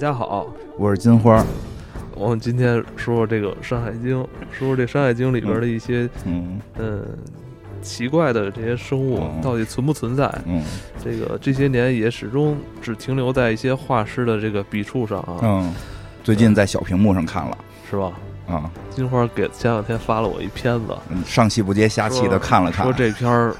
家好，我是金花。我们今天说说这个《山海经》，说说这《山海经》里边的一些嗯。嗯奇怪的这些生物嗯。到底存不存在？嗯。这个这些年也始终只停留在一些画师的这个笔触上啊，嗯，最近在小屏幕上看了。是吧？啊，金花给前两天发了我一片子，嗯上气不接下气的看了看。说，这片儿，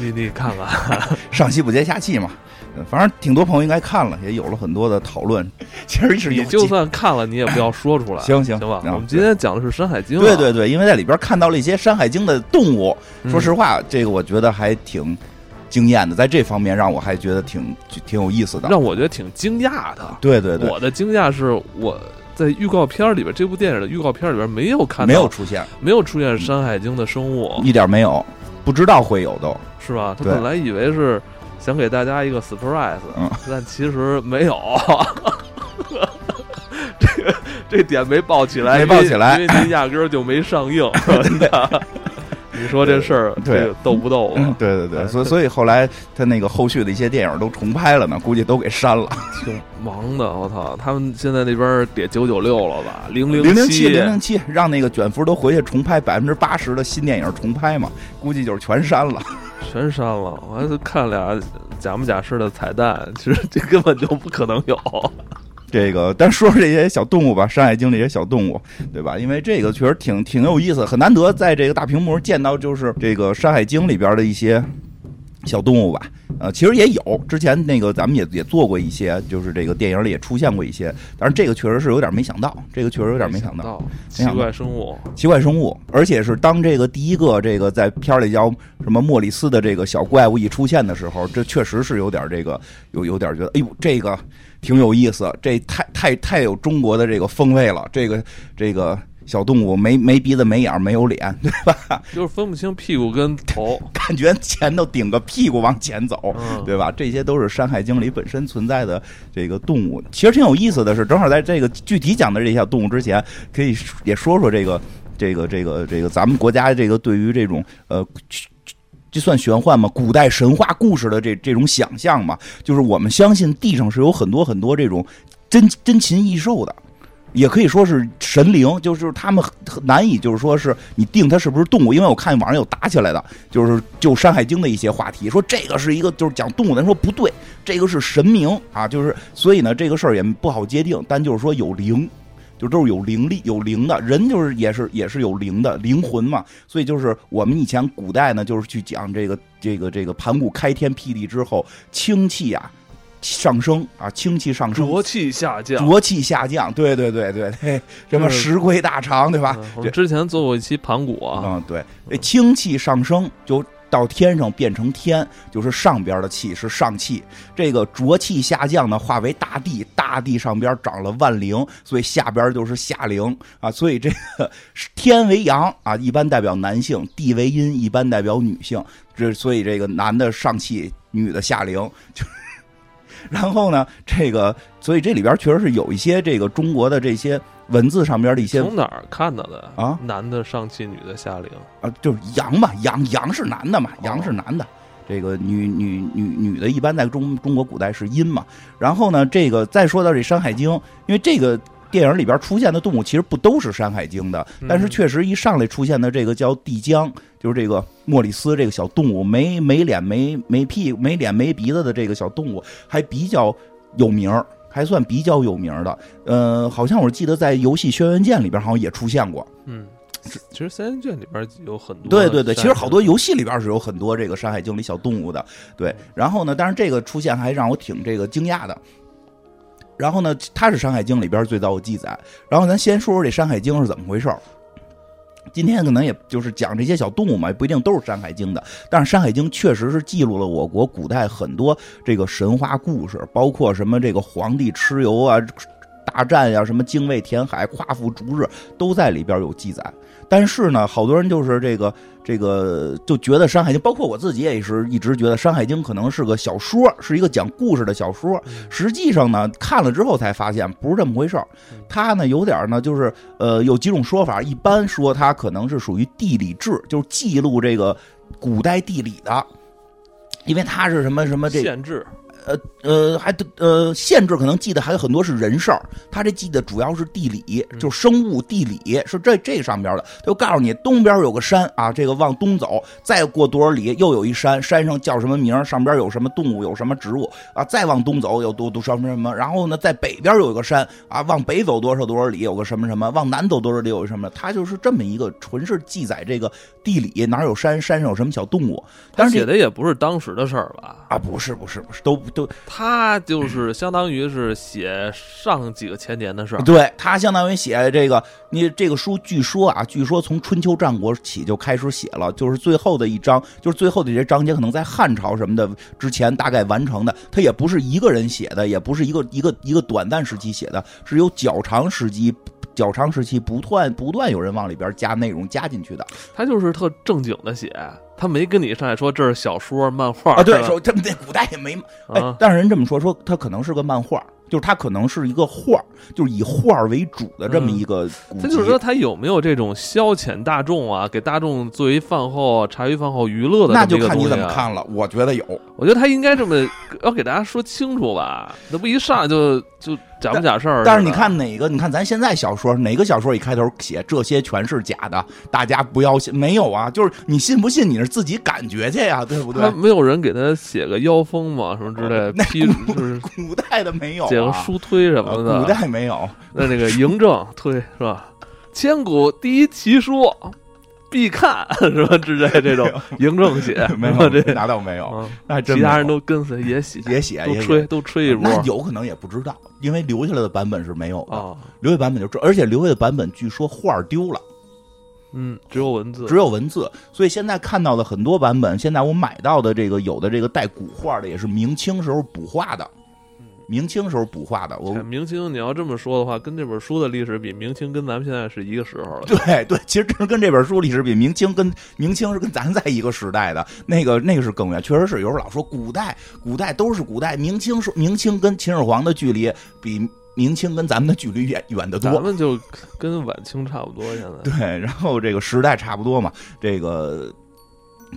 你你看看，上气不接下气嘛。嗯反正挺多朋友应该看了，也有了很多的讨论。其实是你就算看了，你也不要说出来，行行行吧？啊我们今天讲的是《山海经》，对对，对，因为在里边看到了一些《山海经》的动物，嗯说实话，这个我觉得还挺惊艳的，在这方面让我还觉得挺挺有意思的。让我觉得挺惊讶的。对对对，我的惊讶是我在预告片里边，这部电影的预告片里边没有看到，没有出现，没有出现《山海经》的生物，一点没有，不知道会有都。是吧？他本来以为是想给大家一个 surprise，嗯但其实没有。这个这点没爆起来，没爆起来因为您压根儿就没上映。你说这事儿，对逗不逗嗯啊？，对对对，哎所以所以后来他那个后续的一些电影都重拍了呢，估计都给删了。挺忙的，我操！他们现在那边得九九六了吧？零零零七零零七让那个卷福都回去重拍百分之八十的新电影重拍嘛，估计就是全删了。全删了，我还是看俩假模假式的彩蛋，其实这根本就不可能有。这个，但说说这些小动物吧，《山海经》这些小动物，对吧？因为这个确实挺挺有意思，很难得在这个大屏幕上见到，就是这个《山海经》里边的一些小动物吧。呃，其实也有，之前那个咱们也也做过一些，就是这个电影里也出现过一些，但是这个确实是有点没想到，这个确实有点没想到。到奇怪生物，奇怪生物，而且是当这个第一个这个在片儿里叫什么莫里斯的这个小怪物一出现的时候，这确实是有点这个有有点觉得，哎呦，这个挺有意思，这太太太有中国的这个风味了。这个这个小动物没没鼻子没眼儿没有脸，对吧？就是分不清屁股跟头。感觉前头顶个屁股往前走，嗯，对吧？这些都是《山海经》里本身存在的这个动物。其实挺有意思的是，正好在这个具体讲的这些动物之前，可以也说说这个这个这个这个咱们国家这个对于这种呃。这算玄幻吗？古代神话故事的这这种想象嘛，就是我们相信地上是有很多很多这种珍珍禽异兽的，也可以说是神灵，就是他们很难以就是说是你定它是不是动物，因为我看网上有打起来的，就是就《山海经》的一些话题，说这个是一个就是讲动物的，人说不对，这个是神明啊，就是所以呢这个事儿也不好界定，但就是说有灵。就都是有灵力、有灵的人，就是也是也是有灵的灵魂嘛。所以就是我们以前古代呢，就是去讲这个这个这个盘古开天辟地之后，清气啊上升啊，清气上升，浊气下降。浊气下降。对对对对对，什么是石龟大肠，对吧？嗯我们之前做过一期盘古啊，嗯，对，这清气上升就到天上变成天，就是上边的气是上气。这个浊气下降呢，化为大地，大地上边长了万灵，所以下边就是下灵啊。所以这个天为阳啊，一般代表男性；地为阴，一般代表女性。这所以这个男的上气，女的下灵，就。然后呢，这个，所以这里边确实是有一些这个中国的这些文字上边的一些从哪儿看到的啊？男的上气，女的下灵。啊，就是阳嘛，阳阳是男的嘛，哦阳是男的。这个女女女女的，一般在中中国古代是阴嘛。然后呢，这个再说到这《山海经》，因为这个电影里边出现的动物其实不都是《山海经》的，但是嗯确实一上来出现的这个叫帝江，就是这个莫里斯这个小动物，没没脸没没屁没脸没鼻子的这个小动物，还比较有名儿还算比较有名儿的。呃，好像我记得在游戏《轩辕剑》里边好像也出现过。嗯，其实三仙卷里边有很多。对对对，其实好多游戏里边是有很多这个《山海经》里小动物的，对。然后呢，但是这个出现还让我挺这个惊讶的。然后呢，它是《山海经》里边最早有记载。然后咱先说说这《山海经》是怎么回事儿。今天可能也就是讲这些小动物嘛，不一定都是《山海经》的。但是《山海经》确实是记录了我国古代很多这个神话故事，包括什么这个皇帝蚩尤啊、大战呀、什么精卫填海、夸父逐日，都在里边有记载。但是呢，好多人就是这个这个就觉得《山海经》，包括我自己也是一直觉得《山海经》可能是个小说，是一个讲故事的小说。实际上呢，看了之后才发现不是这么回事儿。它呢有点呢，就是呃有几种说法，一般说它可能是属于地理志，就是记录这个古代地理的。因为它是什么什么这限制呃呃还呃限制可能记得还有很多是人事儿，他这记得主要是地理，就是生物地理是这这上边的。他就告诉你东边有个山啊，这个往东走，再过多少里又有一山，山上叫什么名儿，上边有什么动物，有什么植物啊，再往东走有多多什么什么，然后呢，在北边有一个山啊，往北走多少多少里有个什么什么，往南走多少里有个什么，他就是这么一个纯是记载这个地理哪有山，山上有什么小动物。但是写的也不是当时的事儿吧？啊，不是不是不是，都都他就是相当于是写上几个千年的事儿。对他相当于写这个，你这个书据说啊，据说从春秋战国起就开始写了，就是最后的一章，就是最后的这些章节可能在汉朝什么的之前大概完成的。他也不是一个人写的，也不是一个一个一个短暂时期写的，是有较长时期。较长时期不断不断有人往里边加内容加进去的，他就是特正经的写，他没跟你上来说这是小说漫画啊，对，说他们那古代也没，哎，但是人这么说说他可能是个漫画。就是他可能是一个画就是以画为主的这么一个。他就是说，他有没有这种消遣大众啊，给大众作为饭后茶余饭后娱乐的？那就看你怎么看了。我觉得有，我觉得他应该这么要给大家说清楚吧，那不一上来就就假不假事儿。但是你看哪个？你看咱现在小说哪个小说一开头写这些全是假的，大家不要信。没有啊，就是你信不信你是自己感觉去呀，对不对？没有人给他写个妖风嘛？什么之类的？那就是古代的没有。写个书推什么的，古代没有。那那个嬴政推是吧？千古第一奇书，必看是吧？之类这种嬴政写没有这那倒没有？那其他人都跟随也写也写都吹都吹一波。那有可能也不知道，因为留下来的版本是没有的。留下版本就，而且留下的版本据说画丢了。嗯，只有文字，只有文字。所以现在看到的很多版本，现在我买到的这个有的这个带古画的，也是明清时候补画的。明清时候补画的，我明清你要这么说的话，跟这本书的历史比，明清跟咱们现在是一个时候了。对对，其实真跟这本书历史比，明清跟明清是跟咱在一个时代的，那个那个是更远。确实是有时候老说古代，古代都是古代，明清说明清跟秦始皇的距离比明清跟咱们的距离远远得多。咱们就跟晚清差不多现在。对，然后这个时代差不多嘛，这个。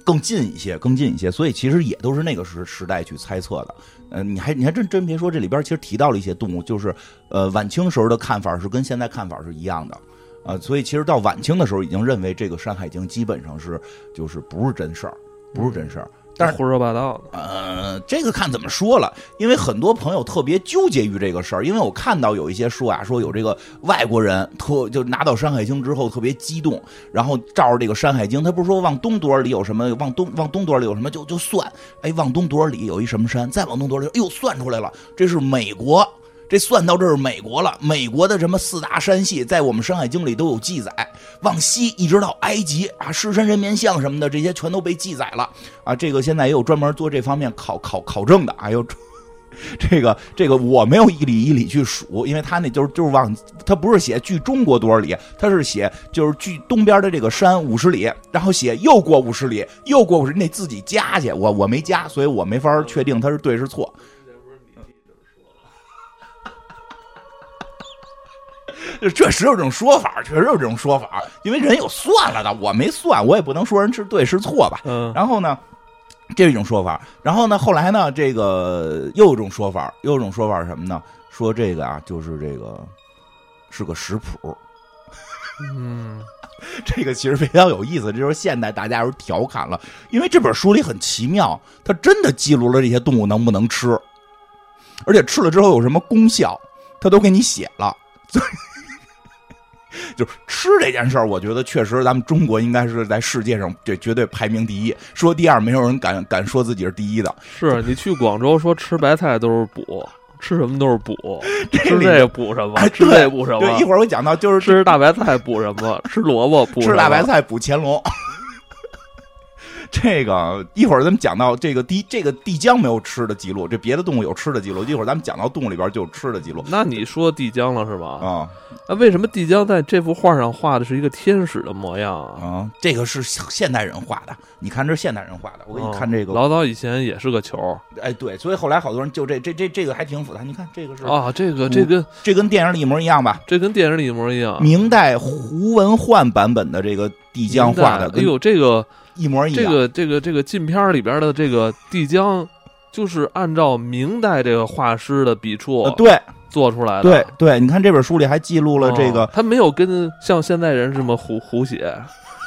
更近一些，更近一些，所以其实也都是那个时时代去猜测的。呃，你还你还真真别说，这里边其实提到了一些动物，就是呃晚清时候的看法是跟现在看法是一样的。呃，所以其实到晚清的时候，已经认为这个《山海经》基本上是就是不是真事儿，不是真事儿。但是胡说八道的，呃，这个看怎么说了，因为很多朋友特别纠结于这个事儿，因为我看到有一些说啊，说有这个外国人特就拿到《山海经》之后特别激动，然后照着这个《山海经》，他不是说往东多少里有什么，往东往东多少里有什么，就就算，哎，往东多少里有一什么山，再往东多少里，哎呦，算出来了，这是美国。这算到这是美国了，美国的什么四大山系在我们《山海经》里都有记载，往西一直到埃及啊，狮身人面像什么的这些全都被记载了啊。这个现在也有专门做这方面考考考证的啊，有 这个这个我没有一里一里去数，因为他那就是就是往他不是写距中国多少里，他是写就是距东边的这个山五十里，然后写又过五十里，又过五十，你得自己加去，我我没加，所以我没法确定他是对是错。确实有这种说法，确实有这种说法，因为人有算了的，我没算，我也不能说人是对是错吧。嗯。然后呢，这是一种说法。然后呢，后来呢，这个又有一种说法，又有一种说法是什么呢？说这个啊，就是这个是个食谱。嗯。这个其实非常有意思，这就是现代大家有调侃了，因为这本书里很奇妙，它真的记录了这些动物能不能吃，而且吃了之后有什么功效，它都给你写了。所以。就是吃这件事儿，我觉得确实咱们中国应该是在世界上这绝对排名第一。说第二，没有人敢敢说自己是第一的。是你去广州说吃白菜都是补，吃什么都是补，吃这补什么？吃这补什么？对一会儿我讲到，就是吃大白菜补什么？吃萝卜补吃大白菜补乾隆。这个一会儿咱们讲到这个地这个地江没有吃的记录，这别的动物有吃的记录。一会儿咱们讲到动物里边就有吃的记录。那你说地江了是吧？啊，那为什么地江在这幅画上画的是一个天使的模样啊？啊，这个是现代人画的。你看这是现代人画的，我给你看这个。老早以前也是个球。哎，对，所以后来好多人就这这这这个还挺复杂。你看这个是啊，这个这跟这跟电影里一模一样吧？这跟电影里一模一样。明代胡文焕版本的这个地江画的，哎呦，这个。一模一样。这个这个这个禁片里边的这个帝江，就是按照明代这个画师的笔触呃对做出来的。对对，你看这本书里还记录了这个哦，他没有跟像现在人这么胡胡写，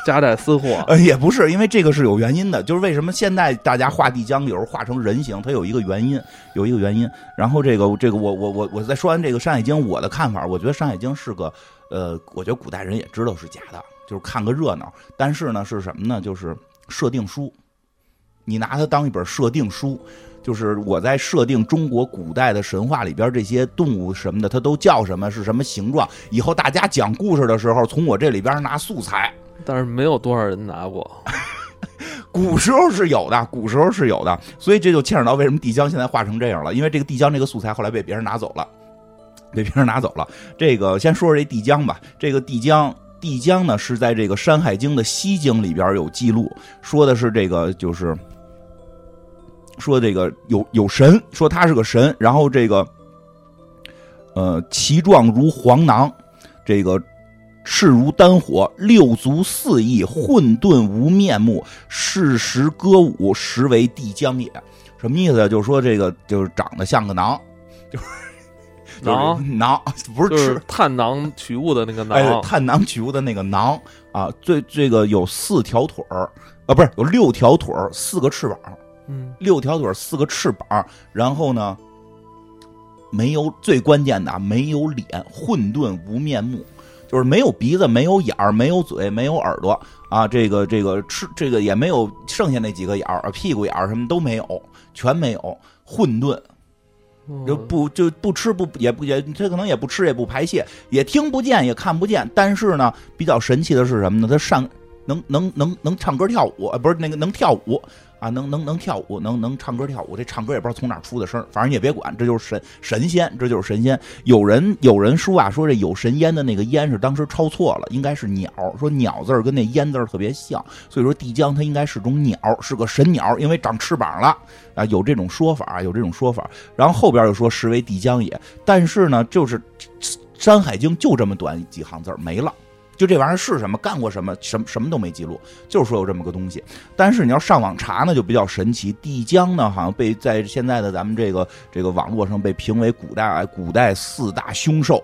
夹带私货。呃，也不是，因为这个是有原因的，就是为什么现在大家画地江有时候画成人形，它有一个原因，有一个原因。然后这个这个，我我我我在说完这个《山海经》，我的看法，我觉得《山海经》是个，呃，我觉得古代人也知道是假的，就是看个热闹。但是呢，是什么呢？就是设定书，你拿它当一本设定书。就是我在设定中国古代的神话里边这些动物什么的，它都叫什么，是什么形状。以后大家讲故事的时候，从我这里边拿素材，但是没有多少人拿过。古时候是有的，古时候是有的，所以这就牵扯到为什么帝江现在画成这样了，因为这个帝江这个素材后来被别人拿走了，被别人拿走了。这个先说说这帝江吧，这个帝江，帝江呢是在这个《山海经》的西经里边有记录，说的是这个就是说这个有有神，说他是个神，然后这个呃其状如黄囊，这个。赤如丹火，六足四翼，混沌无面目，适时歌舞，实为帝江也。什么意思？就是说这个就是长得像个囊，就是囊囊，不是吃是探囊取物的那个囊。哎，探囊取物的那个囊啊。最这个有四条腿儿啊，不是有六条腿儿，四个翅膀，嗯，六条腿儿，四个翅膀。然后呢，没有最关键的啊，没有脸，混沌无面目。就是没有鼻子，没有眼儿，没有嘴，没有耳朵啊！这个这个吃这个也没有剩下那几个眼儿，屁股眼儿什么都没有，全没有，混沌嗯就不就不吃不也不也，他可能也不吃也不排泄，也听不见也看不见。但是呢，比较神奇的是什么呢？他上能能能能唱歌跳舞，呃不是那个能跳舞啊，能能能跳舞，能能唱歌跳舞。这唱歌也不知道从哪出的声反正你也别管，这就是神神仙，这就是神仙。有人有人说啊，说这有神烟的那个烟是当时抄错了，应该是鸟，说鸟字儿跟那烟字儿特别像，所以说帝江它应该是种鸟，是个神鸟，因为长翅膀了啊，有这种说法，有这种说法。然后后边又说实为帝江也，但是呢，就是《山海经》就这么短几行字儿没了。就这玩意儿是什么，干过什么，什么什么都没记录，就是说有这么个东西。但是你要上网查呢，就比较神奇。帝江呢，好像被在现在的咱们这个这个网络上被评为古代古代四大凶兽，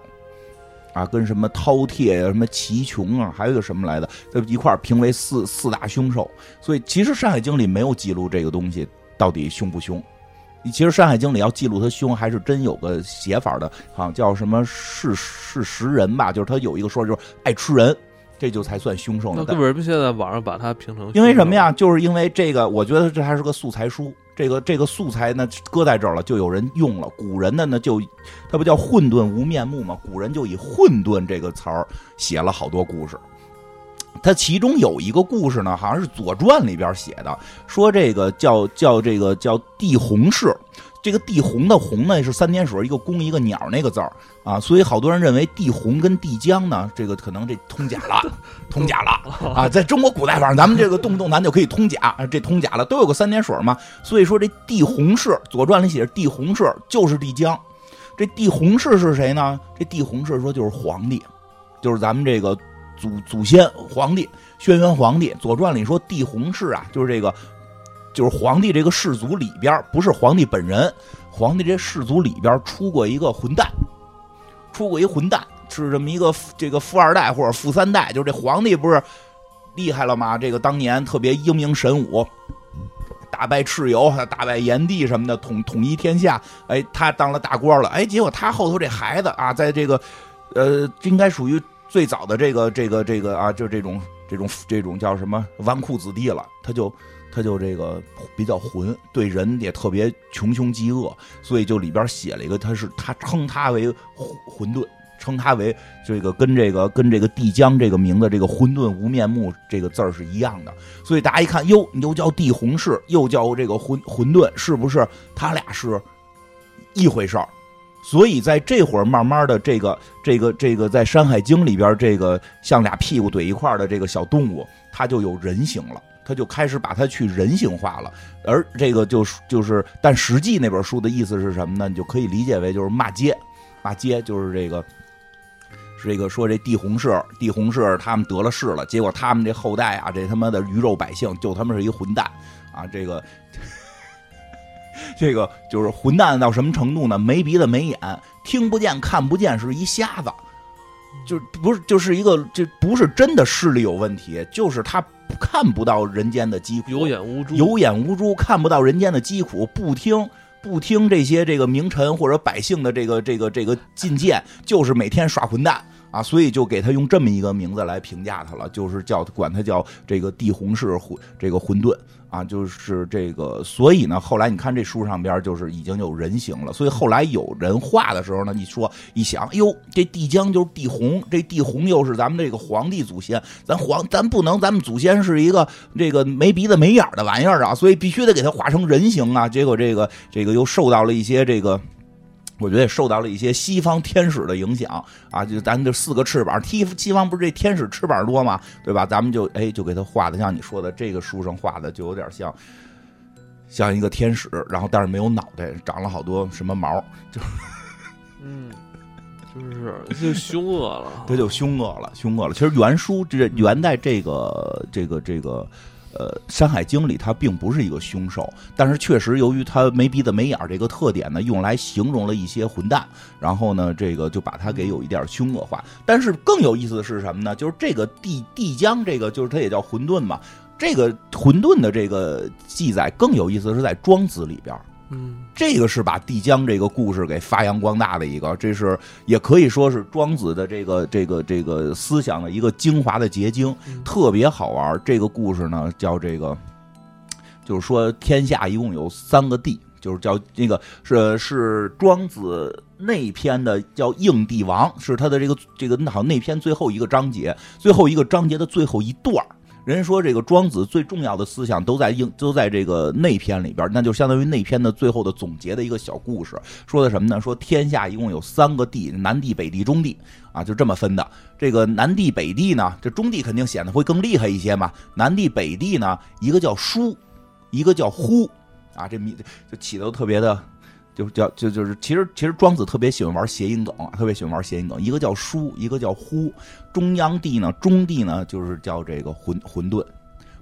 啊，跟什么饕餮呀、什么奇琼啊，还有一个什么来的，这一块儿评为四四大凶兽。所以其实《山海经》里没有记录这个东西到底凶不凶。其实《山海经》里要记录他凶，还是真有个写法的，好像叫什么是是食人吧，就是他有一个说就是爱吃人，这就才算凶兽呢。那为什么现在网上把它评成？因为什么？呀？就是因为这个，我觉得这还是个素材书。这个这个素材呢，搁在这儿了，就有人用了。古人的呢，就他不叫混沌无面目吗？古人就以混沌这个词儿写了好多故事。他其中有一个故事呢，好像是《左传》里边写的，说这个叫叫这个叫帝鸿氏。这个帝鸿的鸿呢是三点水一个公一个鸟那个字儿啊，所以好多人认为帝鸿跟帝江呢，这个可能这通假了，通假了啊！在中国古代，反正咱们这个动不动咱就可以通假，啊这通假了都有个三点水嘛，所以说这帝鸿氏，《左传》里写着帝鸿氏就是帝江，这帝鸿氏是谁呢？这帝鸿氏说就是皇帝，就是咱们这个祖祖先皇帝轩辕皇帝，《左传》里说帝洪氏啊，就是这个。就是皇帝这个氏族里边，不是皇帝本人，皇帝这氏族里边出过一个混蛋，出过一混蛋，是这么一个这个富二代或者富三代。就是这皇帝不是厉害了吗？这个当年特别英明神武，打败蚩尤，打败炎帝什么的，统统一天下。哎，他当了大官了。哎，结果他后头这孩子啊，在这个呃，应该属于最早的这个这个这个啊，就这种这种这种叫什么纨绔子弟了，他就。他就这个比较混，对人也特别穷凶极恶，所以就里边写了一个，他是他称他为混沌，称他为这个跟这个跟这个帝江这个名字这个混沌无面目这个字儿是一样的，所以大家一看，哟，你又叫帝洪氏，又叫这个混混沌，是不是他俩是一回事儿？所以在这会儿，慢慢的，这个这个这个在《山海经》里边，这个像俩屁股怼一块的这个小动物，它就有人形了。他就开始把它去人性化了，而这个就是就是，但实际那本书的意思是什么呢？你就可以理解为就是骂街，骂街就是这个，是这个说这帝洪氏，帝洪氏他们得了势了，结果他们这后代啊，这他妈的鱼肉百姓就他妈是一混蛋啊！这个 这个就是混蛋到什么程度呢？没鼻子没眼，听不见看不见，是一瞎子，就不是就是一个这不是真的视力有问题，就是他看不到人间的疾苦，有眼无珠，有眼无珠，看不到人间的疾苦，不听不听这些这个名臣或者百姓的这个这个这个进谏，就是每天耍混蛋啊，所以就给他用这么一个名字来评价他了，就是叫管他叫这个地红氏混这个混沌啊，就是这个，所以呢，后来你看这书上边就是已经有人形了，所以后来有人画的时候呢，你说一想，哎呦，这帝江就是帝红，这帝红又是咱们这个皇帝祖先，咱皇咱不能，咱们祖先是一个这个没鼻子没眼的玩意儿啊，所以必须得给他画成人形啊，结果这个这个又受到了一些这个。我觉得也受到了一些西方天使的影响啊，就咱这四个翅膀，西西方不是这天使翅膀多吗？对吧？咱们就哎，就给他画的像你说的这个书上画的，就有点像像一个天使，然后但是没有脑袋，长了好多什么毛，就嗯，就是就凶恶了，他就凶恶了，凶恶了。其实原书这原在这个这个这个。呃，《山海经》里他并不是一个凶兽，但是确实由于他没鼻子没眼儿这个特点呢，用来形容了一些混蛋，然后呢，这个就把他给有一点凶恶化。但是更有意思的是什么呢？就是这个帝帝江，这个就是它也叫混沌嘛，这个混沌的这个记载更有意思是在《庄子》里边。嗯，这个是把帝江这个故事给发扬光大的一个，这是也可以说是庄子的这个这个这个思想的一个精华的结晶，特别好玩。这个故事呢叫这个，就是说天下一共有三个帝，就是叫那个是是庄子内篇的叫应帝王，是他的这个这个好像内篇最后一个章节，最后一个章节的最后一段人说这个庄子最重要的思想都在应都在这个内篇里边，那就相当于内篇的最后的总结的一个小故事。说的什么呢？说天下一共有三个地，南地、北地、中地啊，就这么分的。这个南地、北地呢，这中地肯定显得会更厉害一些嘛。南地、北地呢，一个叫书，一个叫呼啊，这名就起的特别的。就是叫就就是，其实其实庄子特别喜欢玩谐音梗，特别喜欢玩谐音梗。一个叫书，一个叫呼。中央地呢，中地呢，就是叫这个混混沌，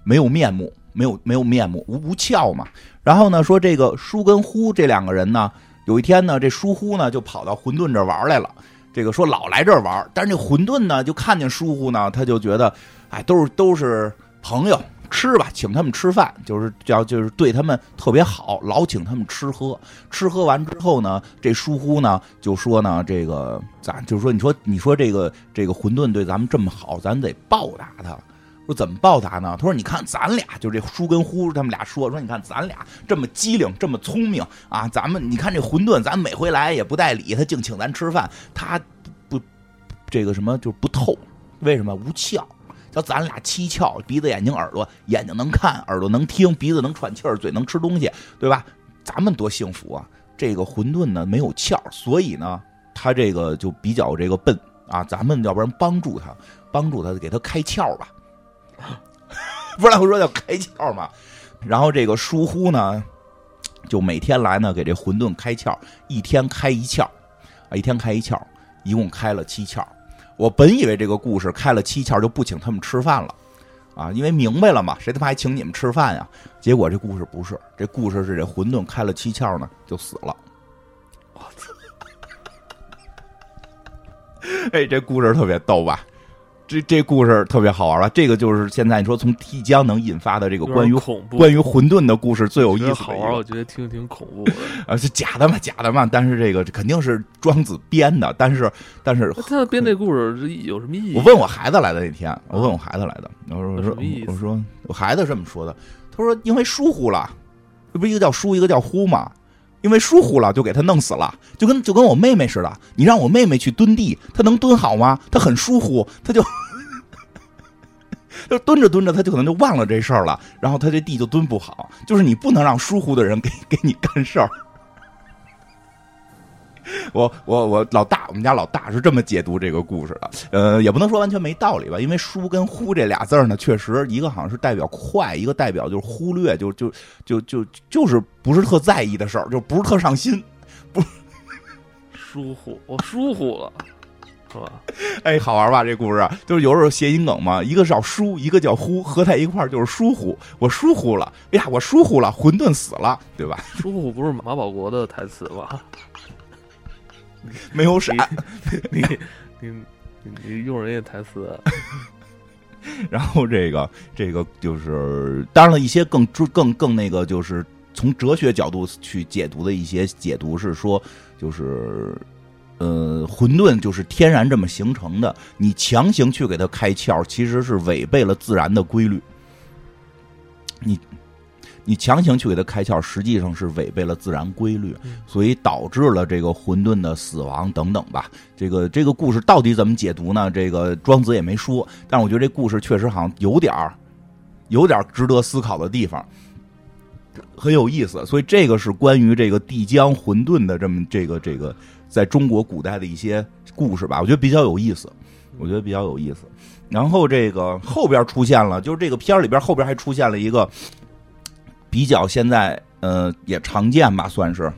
没有面目，没有没有面目，无无窍嘛。然后呢，说这个书跟呼这两个人呢，有一天呢，这疏忽呢就跑到混沌这玩来了。这个说老来这玩，但是这混沌呢就看见疏忽呢，他就觉得，哎，都是都是朋友。吃吧，请他们吃饭，就是叫就是对他们特别好，老请他们吃喝。吃喝完之后呢，这疏忽呢就说呢，这个咱就是说，你说你说这个这个混沌对咱们这么好，咱得报答他。说怎么报答呢？他说你看咱俩，就这疏跟呼他们俩说说，你看咱俩这么机灵，这么聪明啊，咱们你看这混沌，咱每回来也不带理，他净请咱吃饭，他不这个什么就不透，为什么无窍？说咱俩七窍，鼻子、眼睛、耳朵，眼睛能看，耳朵能听，鼻子能喘气儿，嘴能吃东西，对吧？咱们多幸福啊！这个混沌呢没有窍，所以呢，他这个就比较这个笨啊。咱们要不然帮助他，帮助他给他开窍吧。不然我说叫开窍嘛。然后这个疏忽呢，就每天来呢给这混沌开窍，一天开一窍，啊，一天开一窍，一共开了七窍。我本以为这个故事开了七窍就不请他们吃饭了，啊，因为明白了嘛，谁他妈还请你们吃饭呀？结果这故事不是，这故事是这混沌开了七窍呢就死了。我操！哎，这故事特别逗吧？这这故事特别好玩了，这个就是现在你说从提江能引发的这个关于关于混沌的故事最有意思。好玩，我觉得听挺恐怖的。啊，是假的嘛？假的嘛？但是这个肯定是庄子编的。但是但是他编这故事有什么意义？我问我孩子来的那天，我问我孩子来的，我说我说我说我孩子这么说的，他说因为疏忽了，这不一个叫疏，一个叫忽嘛？因为疏忽了就给他弄死了，就跟就跟我妹妹似的。你让我妹妹去蹲地，她能蹲好吗？她很疏忽，她就 就蹲着蹲着，她就可能就忘了这事儿了，然后她这地就蹲不好。就是你不能让疏忽的人给给你干事儿。我我我老大，我们家老大是这么解读这个故事的，呃，也不能说完全没道理吧，因为“疏”跟“忽”这俩字呢，确实一个好像是代表快，一个代表就是忽略，就就就就就是不是特在意的事儿，就不是特上心，不疏忽，我疏忽了，是吧？哎，好玩吧？这故事就是有时候谐音梗嘛，一个叫疏，一个叫忽，合在一块儿就是疏忽。我疏忽了，哎呀，我疏忽了，混沌死了，对吧？疏忽不是马保国的台词吧？没有闪，你你你你用人家台词，然后这个这个就是，当然了一些更更更那个，就是从哲学角度去解读的一些解读是说，就是呃，混沌就是天然这么形成的，你强行去给它开窍，其实是违背了自然的规律。你你强行去给它开窍，实际上是违背了自然规律，嗯所以导致了这个混沌的死亡等等吧。这个这个故事到底怎么解读呢？这个庄子也没说，但是我觉得这故事确实好像有点儿有点儿值得思考的地方，很有意思。所以这个是关于这个帝江混沌的这么这个这个在中国古代的一些故事吧，我觉得比较有意思，我觉得比较有意思。然后这个后边出现了，就是这个片儿里边后边还出现了一个比较现在呃也常见吧，算是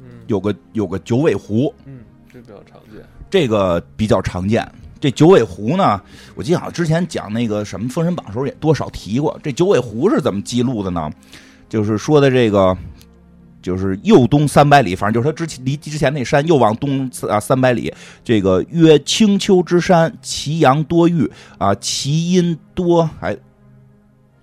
嗯有个有个九尾狐，嗯，这比较常见。这个比较常见。这九尾狐呢，我记得好像之前讲那个什么《封神榜》的时候也多少提过。这九尾狐是怎么记录的呢？就是说的这个，就是右东三百里，反正就是他之前离之前那山又往东啊三百里。这个曰青丘之山，其阳多玉啊，其阴多还，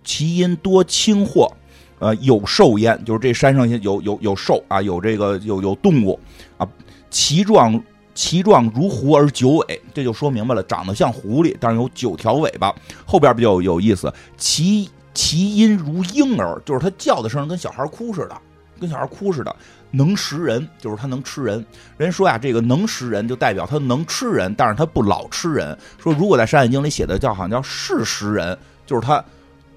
其因多青货。呃，有兽焉，就是这山上有有有兽啊，有这个有有动物啊，其状其状如狐而九尾，这就说明白了，长得像狐狸，但是有九条尾巴。后边比较有意思，其其音如婴儿，就是它叫的声跟小孩哭似的，跟小孩哭似的。能食人，就是它能吃人。人说呀，这个能食人就代表它能吃人，但是它不老吃人。说如果在《山海经》里写的叫好像叫是食人，就是它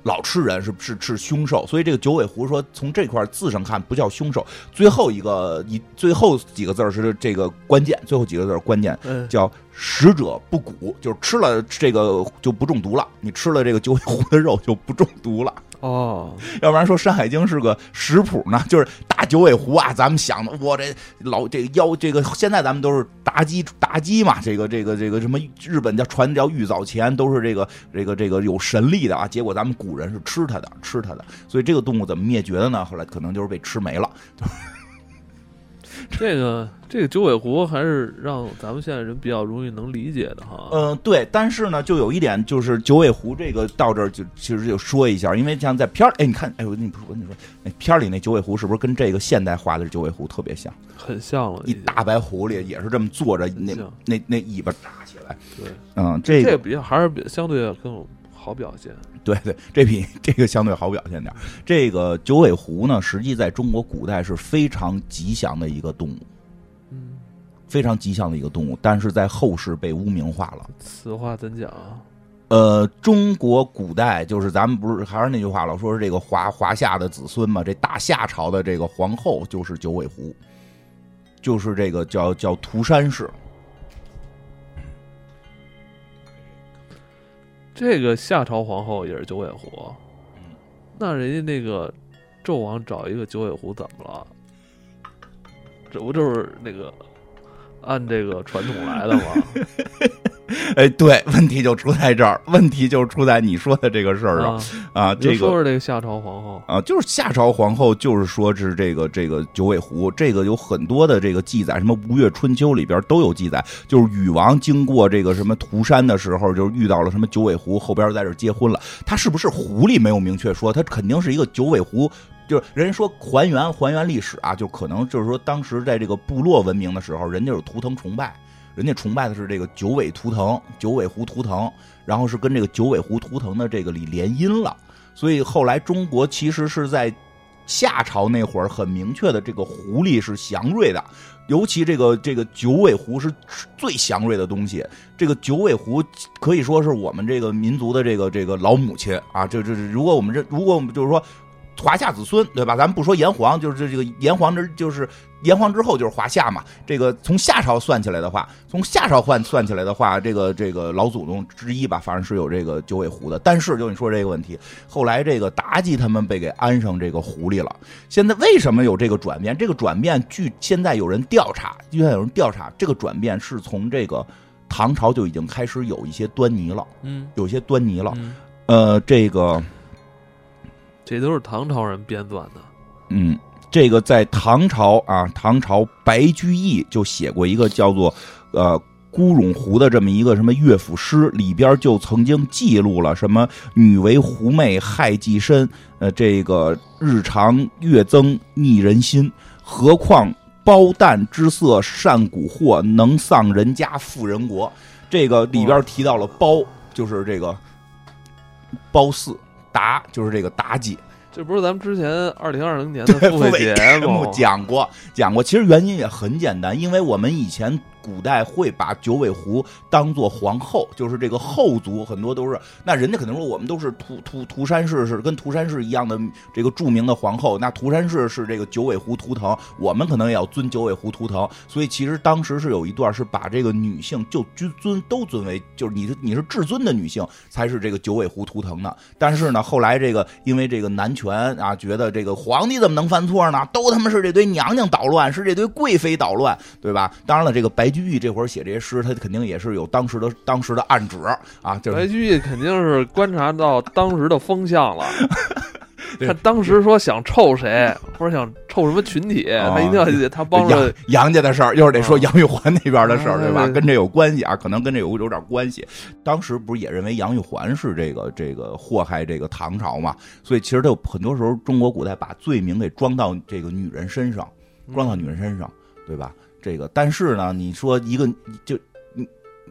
老吃人是是是凶兽，所以这个九尾狐说从这块字上看不叫凶兽。最后一个一最后几个字儿是这个关键，最后几个字儿关键嗯，叫食者不蛊，就是吃了这个就不中毒了，你吃了这个九尾狐的肉就不中毒了。哦，要不然说《山海经》是个食谱呢，就是大九尾狐啊，咱们想的我这老这个妖这个，现在咱们都是妲己妲己嘛，这个这个这个什么日本叫传叫玉藻前都是这个这个这个有神力的啊，结果咱们古人是吃它的，吃它的，所以这个动物怎么灭绝的呢？后来可能就是被吃没了。这个这个九尾狐还是让咱们现在人比较容易能理解的哈。嗯、对，但是呢，就有一点就是九尾狐这个到这儿就其实就说一下，因为像在片儿，哎，你看，哎，我跟你说，我跟你说，那片儿里那九尾狐是不是跟这个现代化的九尾狐特别像？很像了，一大白狐狸也是这么坐着，那像那那尾巴扎起来，对，嗯，这个这个比较还是比相对更好表现。对对，这比这个相对好表现点。这个九尾狐呢，实际在中国古代是非常吉祥的一个动物，嗯，非常吉祥的一个动物，但是在后世被污名化了。此话怎讲啊？呃，中国古代就是咱们不是还是那句话老说是这个华华夏的子孙嘛，这大夏朝的这个皇后就是九尾狐，就是这个叫叫涂山氏。这个夏朝皇后也是九尾狐，那人家那个纣王找一个九尾狐怎么了？这不就是那个按这个传统来的吗？哎，对，问题就出在这儿，问题就出在你说的这个事儿上啊，这个说说这个夏朝皇后，啊，就是夏朝皇后，就是说是这个这个九尾狐，这个有很多的这个记载，什么《吴越春秋》里边都有记载，就是禹王经过这个什么涂山的时候，就遇到了什么九尾狐，后边在这儿结婚了。他是不是狐狸没有明确说，他肯定是一个九尾狐。就是人家说还原还原历史啊，就可能就是说当时在这个部落文明的时候，人家有图腾崇拜，人家崇拜的是这个九尾图腾、九尾狐图腾，然后是跟这个九尾狐图腾的这个里联姻了。所以后来中国其实是在夏朝那会儿很明确的，这个狐狸是祥瑞的，尤其这个这个九尾狐是最祥瑞的东西。这个九尾狐可以说是我们这个民族的这个这个老母亲啊，这这如果我们这如果我们就是说。华夏子孙，对吧？咱们不说炎黄，就是这个炎黄之，就是炎黄之后就是华夏嘛。这个从夏朝算起来的话，从夏朝换算起来的话，这个这个老祖宗之一吧，反正是有这个九尾狐的。但是就你说这个问题，后来这个妲己他们被给安上这个狐狸了。现在为什么有这个转变？这个转变据现在有人调查，现在有人调查，这个转变是从这个唐朝就已经开始有一些端倪了，嗯，有些端倪了。嗯呃，这个。这都是唐朝人编撰的。嗯，这个在唐朝啊，唐朝白居易就写过一个叫做呃孤冗湖的这么一个什么乐府诗，里边就曾经记录了什么女为狐媚害己身，呃，这个日常月增逆人心，何况包旦之色善蛊惑，能丧人家富人国。这个里边提到了包，就是这个褒姒。妲就是这个妲己，这不是咱们之前二零二零年的付费节目讲过讲过。其实原因也很简单，因为我们以前。古代会把九尾狐当做皇后，就是这个后族很多都是，那人家可能说我们都是涂涂涂山氏是跟涂山氏一样的这个著名的皇后，那涂山氏是这个九尾狐图腾，我们可能也要尊九尾狐图腾，所以其实当时是有一段是把这个女性就尊尊都尊为就是你是你是至尊的女性才是这个九尾狐图腾的，但是呢后来这个因为这个男权啊觉得这个皇帝怎么能犯错呢？都他妈是这堆娘娘捣乱，是这堆贵妃捣乱，对吧？当然了，这个白。居易这会儿写这些诗，他肯定也是有当时的当时的暗指啊。白居易肯定是观察到当时的风向了，他当时说想臭谁，或者想臭什么群体，他一定要他帮着杨家的事儿，又是得说杨玉环那边的事儿，对吧？跟这有关系啊，可能跟这有有点关系。当时不是也认为杨玉环是这个这个祸害这个唐朝嘛？所以其实他有很多时候中国古代把罪名给装到这个女人身上，装到女人身上，对吧？这个，但是呢，你说一个就，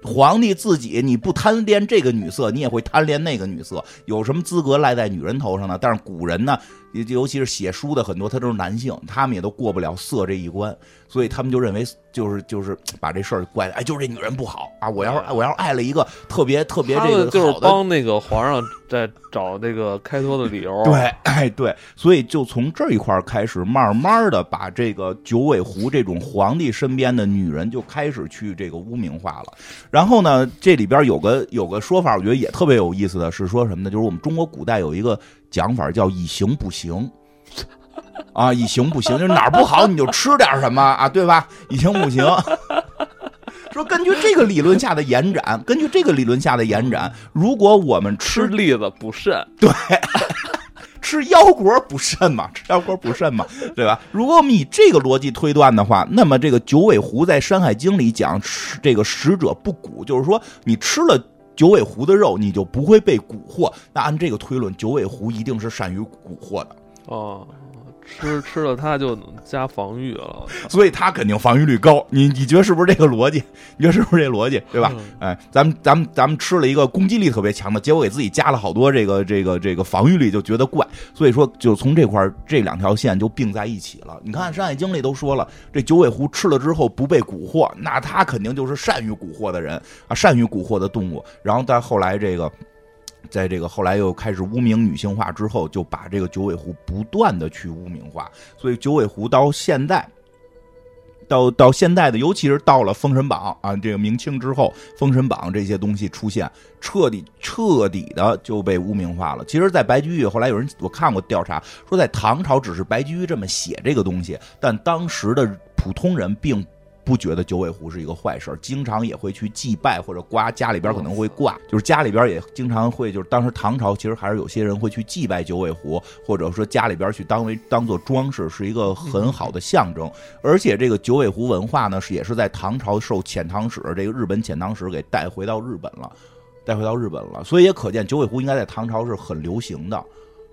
皇帝自己你不贪恋这个女色，你也会贪恋那个女色，有什么资格赖在女人头上呢？但是古人呢，尤其是写书的很多，他都是男性，他们也都过不了色这一关，所以他们就认为。就是就是把这事儿怪，哎，就是这女人不好啊！我要是我要是爱了一个特别特别这个就是帮那个皇上在找那个开脱的理由。对，哎对，所以就从这一块开始，慢慢的把这个九尾狐这种皇帝身边的女人就开始去这个污名化了。然后呢，这里边有个有个说法，我觉得也特别有意思的是说什么呢？就是我们中国古代有一个讲法叫以形补形。啊，以形不行，就是哪儿不好你就吃点什么啊，对吧？以形不行。说根据这个理论下的延展，根据这个理论下的延展，如果我们吃栗子补肾，对，吃腰果补肾嘛，吃腰果补肾嘛，对吧？如果我们以这个逻辑推断的话，那么这个九尾狐在《山海经》里讲，这个食者不蛊，就是说你吃了九尾狐的肉，你就不会被蛊惑。那按这个推论，九尾狐一定是善于蛊惑的。哦。吃吃了它就加防御了，所以它肯定防御率高。你你觉得是不是这个逻辑？你觉得是不是这逻辑？对吧？哎，咱们咱们咱们吃了一个攻击力特别强的，结果给自己加了好多这个这个这个防御力，就觉得怪。所以说，就从这块这两条线就并在一起了。你看《山海经》里都说了，这九尾狐吃了之后不被蛊惑，那它肯定就是善于蛊惑的人啊，善于蛊惑的动物。然后但后来这个。在这个后来又开始污名女性化之后，就把这个九尾狐不断的去污名化，所以九尾狐到现在，到到现在的，尤其是到了《封神榜》啊，这个明清之后，《封神榜》这些东西出现，彻底彻底的就被污名化了。其实，在白居易后来有人我看过调查，说在唐朝只是白居易这么写这个东西，但当时的普通人并。不觉得九尾狐是一个坏事经常也会去祭拜或者刮家里边可能会挂，就是家里边也经常会，就是当时唐朝其实还是有些人会去祭拜九尾狐，或者说家里边去当为当做装饰，是一个很好的象征。而且这个九尾狐文化呢，是也是在唐朝受遣唐使这个日本遣唐使给带回到日本了，带回到日本了，所以也可见九尾狐应该在唐朝是很流行的。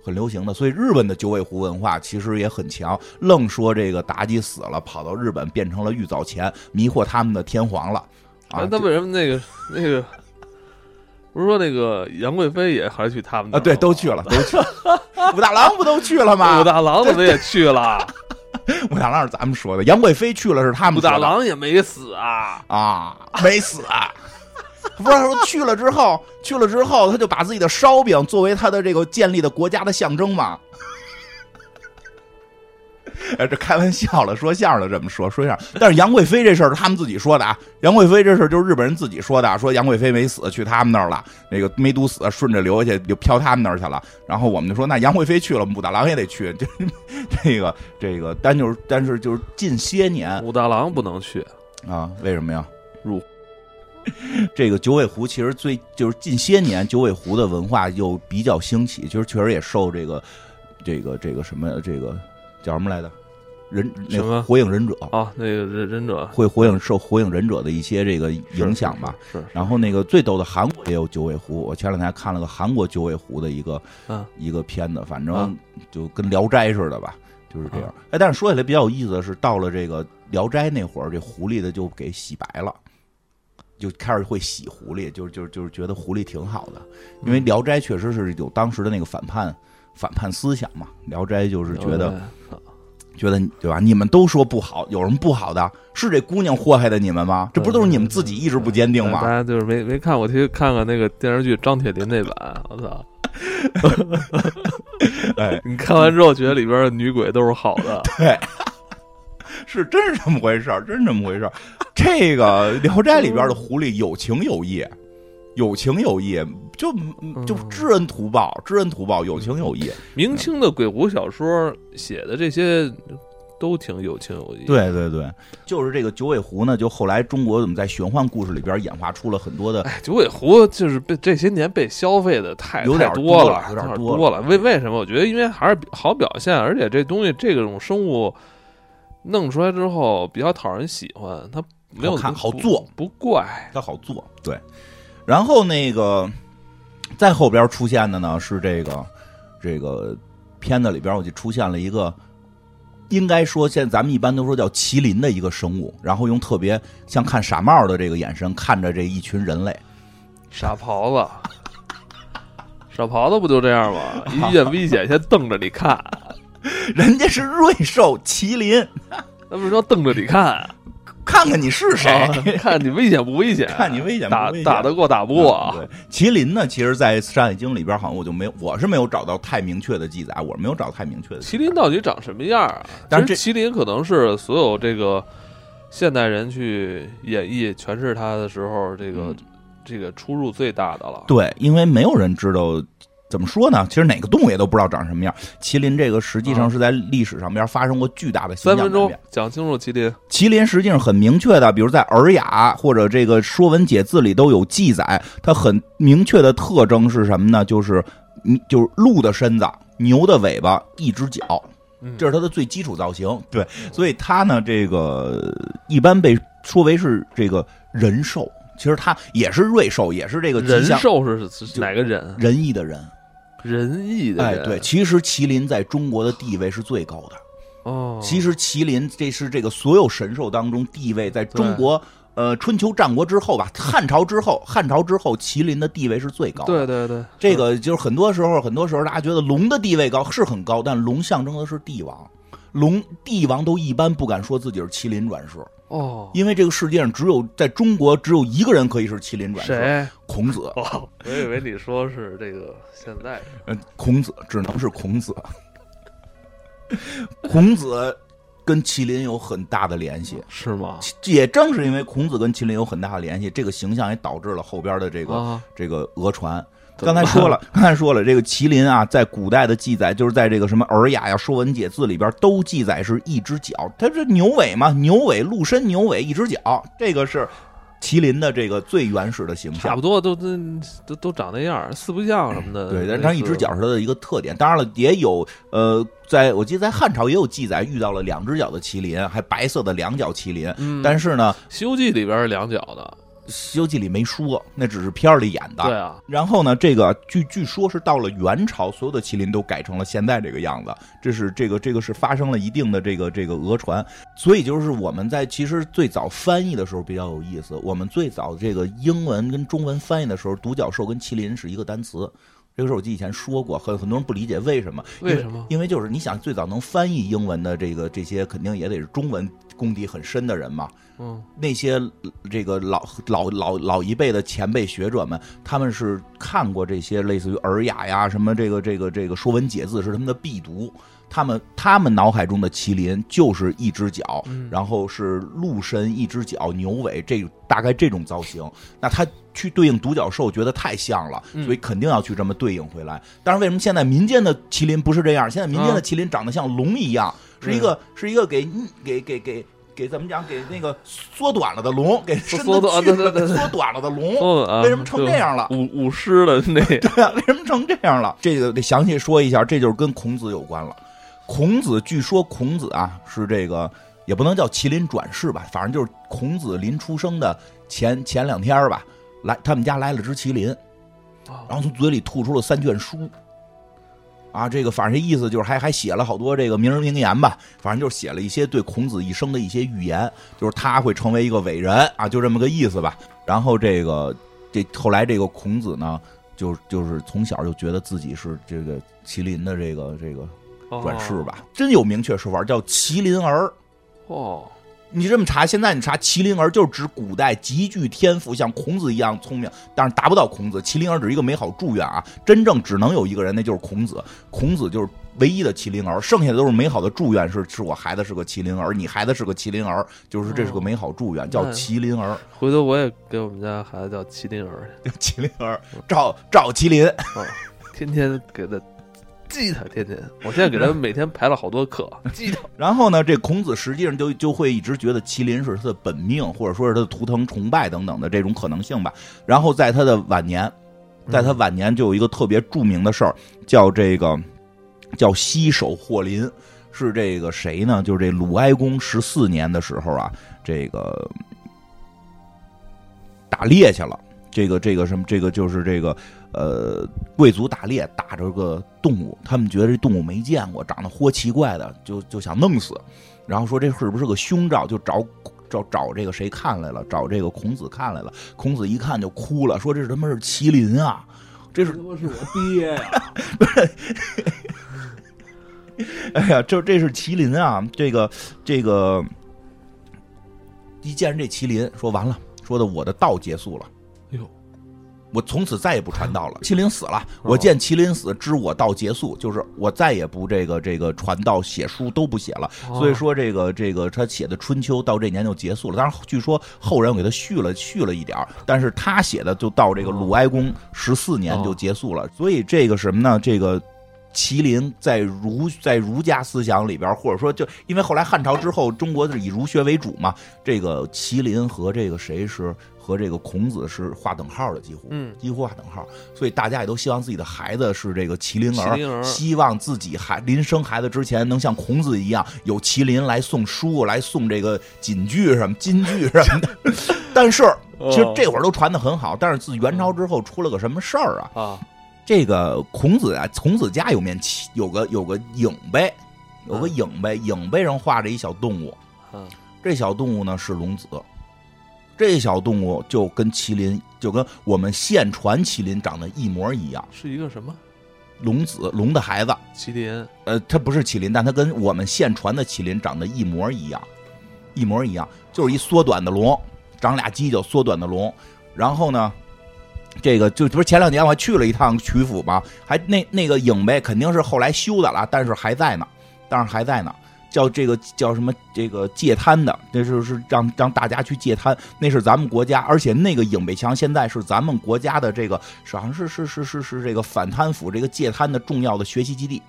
很流行的，所以日本的九尾狐文化其实也很强。愣说这个妲己死了，跑到日本变成了玉藻前，迷惑他们的天皇了。啊，那为什么那个那个不是说那个杨贵妃也还去他们啊？对，都去了，都去了。武大郎不都去了吗？武大郎怎么也去了？武大郎是咱们说的，杨贵妃去了是他们。武大郎也没死啊啊，没死。不是说去了之后，去了之后，他就把自己的烧饼作为他的这个建立的国家的象征嘛？哎，这开玩笑了，说相声的这么说，说相声。但是杨贵妃这事儿是他们自己说的啊，杨贵妃这事儿就是日本人自己说的，说杨贵妃没死，去他们那儿了，那个没毒死，顺着流下去就飘他们那儿去了。然后我们就说，那杨贵妃去了，武大郎也得去。这这个这个，但就是但是就是近些年，武大郎不能去啊？为什么呀？入 这个九尾狐其实最就是近些年九尾狐的文化又比较兴起，其实确实也受这个这个这个什么这个叫什么来着？忍那个火影忍者啊，那个忍忍者会火影受火影忍者的一些这个影响吧。是。然后那个最逗的韩国也有九尾狐，我前两天看了个韩国九尾狐的一个嗯一个片子，反正就跟聊斋似的吧，就是这样。哎，但是说起来比较有意思的是，到了这个聊斋那会儿，这狐狸的就给洗白了，就开始会洗狐狸，就是就是就是觉得狐狸挺好的，因为聊斋确实是有当时的那个反叛反叛思想嘛，聊斋就是觉得。觉得对吧？你们都说不好，有什么不好的？是这姑娘祸害的你们吗？这不都是你们自己意志不坚定吗？大家就是没没看我，去看看那个电视剧张铁林那版。我操！哎，你看完之后觉得里边的女鬼都是好的？对，是真是这么回事儿，真是这么回事儿。这个《聊斋》里边的狐狸有情有义。有情有义，就就知恩图报，知恩图报，有情有义。明清的鬼狐小说写的这些都挺有情有义。对对对，就是这个九尾狐呢，就后来中国怎么在玄幻故事里边演化出了很多的。哎，九尾狐就是被这些年被消费的太有点多了，有点多了。为为什么？我觉得因为还是好表现，而且这东西这种生物弄出来之后比较讨人喜欢，它没有看好做，不怪，它好做，对。然后那个，在后边出现的呢是这个这个片子里边，我就出现了一个，应该说现在咱们一般都说叫麒麟的一个生物，然后用特别像看傻帽的这个眼神看着这一群人类，傻狍子，傻狍子不就这样吗？一遇见危险先瞪着你看，人家是瑞兽麒麟，那不是说瞪着你看。看看你是谁，看你危险不危险？看你危险打打得过打不过？对，麒麟呢，其实，在《山海经》里边，好像我就没有，我是没有找到太明确的记载，我是没有找到太明确的。麒麟到底长什么样啊？但是这麒麟可能是所有这个现代人去演绎诠释它的时候，这个这个出入最大的了。对，因为没有人知道。怎么说呢？其实哪个动物也都不知道长什么样。麒麟这个实际上是在历史上边发生过巨大的三分钟讲清楚麒麟。麒麟实际上很明确的，比如在《尔雅》或者这个《说文解字》里都有记载。它很明确的特征是什么呢？就是就是鹿的身子、牛的尾巴、一只脚，这是它的最基础造型。对，所以它呢，这个一般被说为是这个人兽。其实它也是瑞兽，也是这个人兽是哪个人？仁义的人。仁义的哎，对，其实麒麟在中国的地位是最高的。哦，其实麒麟这是这个所有神兽当中地位，在中国呃春秋战国之后吧，汉朝之后，汉朝之后，麒麟的地位是最高。对对对，这个就是很多时候，很多时候大家觉得龙的地位高是很高，但龙象征的是帝王，龙帝王都一般不敢说自己是麒麟转世。哦，因为这个世界上只有在中国只有一个人可以是麒麟转世，谁？孔子。哦，我以为你说是这个现在。嗯，孔子只能是孔子。孔子跟麒麟有很大的联系，是吗？也正是因为孔子跟麒麟有很大的联系，这个形象也导致了后边的这个这个讹传。刚才说了，刚才说了，这个麒麟啊，在古代的记载，就是在这个什么《尔雅》呀、《说文解字》里边都记载是一只脚，它是牛尾嘛，牛尾鹿身，牛尾一只脚，这个是麒麟的这个最原始的形象，差不多都都都都长那样，四不像什么的。对，但是它一只脚是它的一个特点。当然了，也有呃，在我记得在汉朝也有记载，遇到了两只脚的麒麟，还白色的两脚麒麟。嗯，但是呢，《西游记》里边是两脚的。《西游记》里没说，那只是片儿里演的。对啊，然后呢，这个据据说是到了元朝，所有的麒麟都改成了现在这个样子。这是这个这个是发生了一定的这个这个讹传。所以就是我们在其实最早翻译的时候比较有意思。我们最早这个英文跟中文翻译的时候，独角兽跟麒麟是一个单词。这个事儿我记得以前说过，很很多人不理解为什么？为什么？因为就是你想最早能翻译英文的这个这些，肯定也得是中文功底很深的人嘛。嗯，那些这个老老老老一辈的前辈学者们，他们是看过这些类似于《尔雅》呀什么这个这个这个《说文解字》是他们的必读，他们他们脑海中的麒麟就是一只脚，嗯然后是鹿身一只脚牛尾，这大概这种造型。那他去对应独角兽，觉得太像了，嗯所以肯定要去这么对应回来。但是为什么现在民间的麒麟不是这样？现在民间的啊麒麟长得像龙一样，是一个是一个给给给给。给怎么讲？给那个缩短了的龙，给身子缩短去对对对对缩短了的龙，为什么成这样了舞舞狮的那 对啊，为什么成这样了？这个得详细说一下，这就是跟孔子有关了。孔子据说孔子啊是这个也不能叫麒麟转世吧，反正就是孔子临出生的前前两天吧，来他们家来了只麒麟，啊然后从嘴里吐出了三卷书。啊，这个反正这意思就是还还写了好多这个名人名言吧，反正就是写了一些对孔子一生的一些预言，就是他会成为一个伟人啊，就这么个意思吧。然后这个这后来这个孔子呢，就就是从小就觉得自己是这个麒麟的这个这个转世吧，真有明确说法叫麒麟儿。哦，你这么查，现在你查麒麟儿，就是指古代极具天赋，像孔子一样聪明，但是达不到孔子。麒麟儿只是一个美好祝愿啊，真正只能有一个人，那就是孔子。孔子就是唯一的麒麟儿，剩下的都是美好的祝愿，是是我孩子是个麒麟儿，你孩子是个麒麟儿，就是这是个美好祝愿，叫麒麟儿，回头我也给我们家孩子叫麒麟儿 麒麟儿，赵赵麒麟。天天给他记他，天天，我现在给他每天排了好多课，记他。然后呢，这孔子实际上就就会一直觉得麒麟是他的本命，或者说是他的图腾崇拜等等的这种可能性吧。然后在他的晚年，在他晚年就有一个特别著名的事儿，叫这个叫西首霍林，是这个谁呢？就是这鲁哀公十四年的时候啊，这个打猎去了。这个这个什么？这个就是这个呃，贵族打猎打着个动物，他们觉得这动物没见过，长得豁奇怪的，就就想弄死。然后说这是不是个凶兆？就找找找这个谁看来了？找这个孔子看来了。孔子一看就哭了，说这是他妈是麒麟啊！这是他妈是我爹呀！哎呀，这这是麒麟啊！这个这个，一见这麒麟，说完了，说的我的道结束了。我从此再也不传道了。麒麟死了，我见麒麟死，知我道结束，就是我再也不这个这个传道写书都不写了。哦所以说这个这个他写的《春秋》到这年就结束了。当然，据说后人我给他续了续了一点儿但是他写的就到这个鲁哀公十四年就结束了。所以这个什么呢？这个。麒麟在儒在儒家思想里边，或者说就因为后来汉朝之后，中国是以儒学为主嘛，这个麒麟和这个谁是和这个孔子是划等号的，几乎，嗯几乎划等号。所以大家也都希望自己的孩子是这个麒麟儿，麟儿希望自己孩临生孩子之前能像孔子一样有麒麟来送书，来送这个锦句什么金句什么的。但是其实这会儿都传的很好，但是自元朝之后出了个什么事儿啊？啊，这个孔子啊，孔子家有面旗，有个有个影碑，有个影碑，影碑上画着一小动物，嗯这小动物呢是龙子，这小动物就跟麒麟，就跟我们现传麒麟长得一模一样，是一个什么龙子，龙的孩子。麒麟？呃，它不是麒麟，但它跟我们现传的麒麟长得一模一样，一模一样，就是一缩短的龙，长俩犄角，缩短的龙。然后呢，这个就不是前两年我还去了一趟曲阜嘛，还那那个影呗，肯定是后来修的了，但是还在呢，但是还在呢。叫这个叫什么？这个戒贪的，那就是让让大家去戒贪，那是咱们国家，而且那个影壁墙现在是咱们国家的这个，好像是是是是是这个反贪腐这个戒贪的重要的学习基地。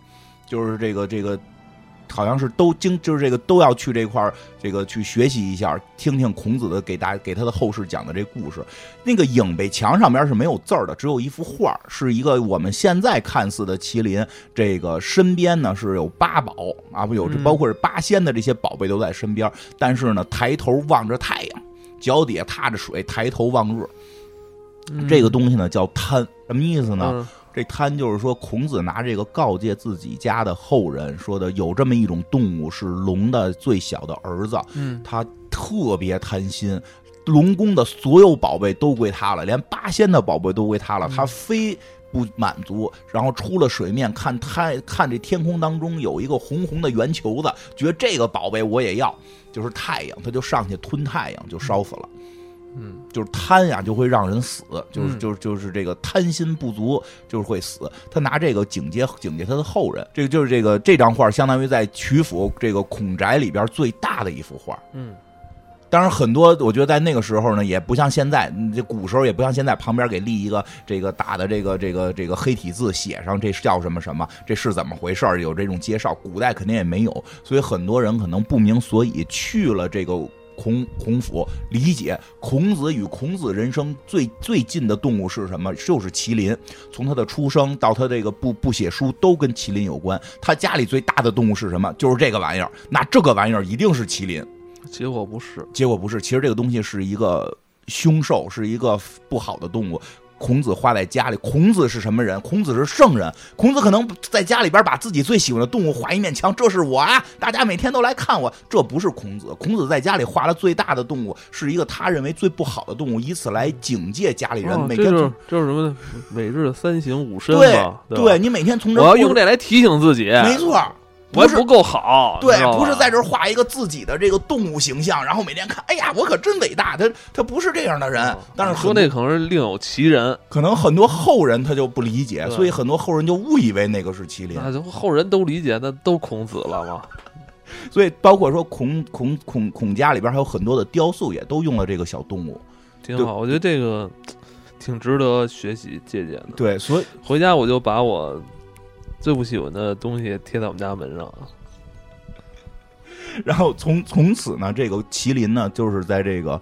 就是这个这个，好像是都经就是这个都要去这块儿，这个去学习一下，听听孔子的给大给他的后世讲的这故事。那个影碑墙上边是没有字儿的，只有一幅画，是一个我们现在看似的麒麟。这个身边呢是有八宝啊，不有这嗯包括是八仙的这些宝贝都在身边，但是呢抬头望着太阳，脚底下踏着水，抬头望日。嗯这个东西呢叫贪，什么意思呢？嗯这贪就是说，孔子拿这个告诫自己家的后人，说的有这么一种动物是龙的最小的儿子，嗯他特别贪心，龙宫的所有宝贝都归他了，连八仙的宝贝都归他了，嗯他非不满足，然后出了水面看太看这天空当中有一个红红的圆球子，觉得这个宝贝我也要，就是太阳，他就上去吞太阳，就烧死了。嗯，就是贪呀，就会让人死，就是嗯就是就是这个贪心不足，就是会死。他拿这个警戒警戒他的后人，这个就是这个这张画，相当于在曲阜这个孔宅里边最大的一幅画。嗯，当然，很多我觉得在那个时候呢，也不像现在，嗯这古时候也不像现在，旁边给立一个这个打的这个这个这个黑体字，写上这叫什么什么，这是怎么回事儿，有这种介绍。古代肯定也没有，所以很多人可能不明所以，去了这个孔孔府，理解孔子与孔子人生最最近的动物是什么，就是麒麟。从他的出生到他这个不不写书，都跟麒麟有关。他家里最大的动物是什么？就是这个玩意儿。那这个玩意儿一定是麒麟。结果不是，结果不是，其实这个东西是一个凶兽，是一个不好的动物。孔子画在家里，孔子是什么人？孔子是圣人。孔子可能在家里边把自己最喜欢的动物画一面墙，这是我啊！大家每天都来看我。这不是孔子，孔子在家里画了最大的动物，是一个他认为最不好的动物，以此来警戒家里人。哦每天这就是什么？每日三省吾身对对，你每天从这我要用这来提醒自己，没错，不是不够好，对不是在这儿画一个自己的这个动物形象，然后每天看，哎呀，我可真伟大。他他不是这样的人哦，但是你说那可能是另有其人，可能很多后人他就不理解，所以很多后人就误以为那个是麒麟。那就后人都理解，那都孔子了嘛。所以包括说孔孔孔孔家里边还有很多的雕塑，也都用了这个小动物。挺好，我觉得这个挺值得学习借鉴的。对，所以回家我就把我最不喜欢的东西贴在我们家门上。然后从从此呢，这个麒麟呢，就是在这个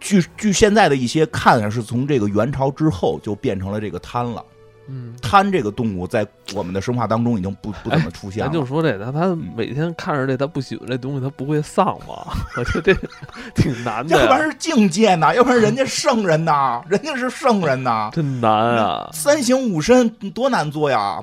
据据现在的一些看啊，是从这个元朝之后就变成了这个贪了。嗯，贪这个动物在我们的神话当中已经不不怎么出现了。咱就说这个，他嗯每天看着这他不喜欢这东西，他不会丧吗？我觉得这挺难的呀，要不然是境界呢，要不然人家圣人呐，人家是圣人呐。真难啊！三省吾身多难做呀，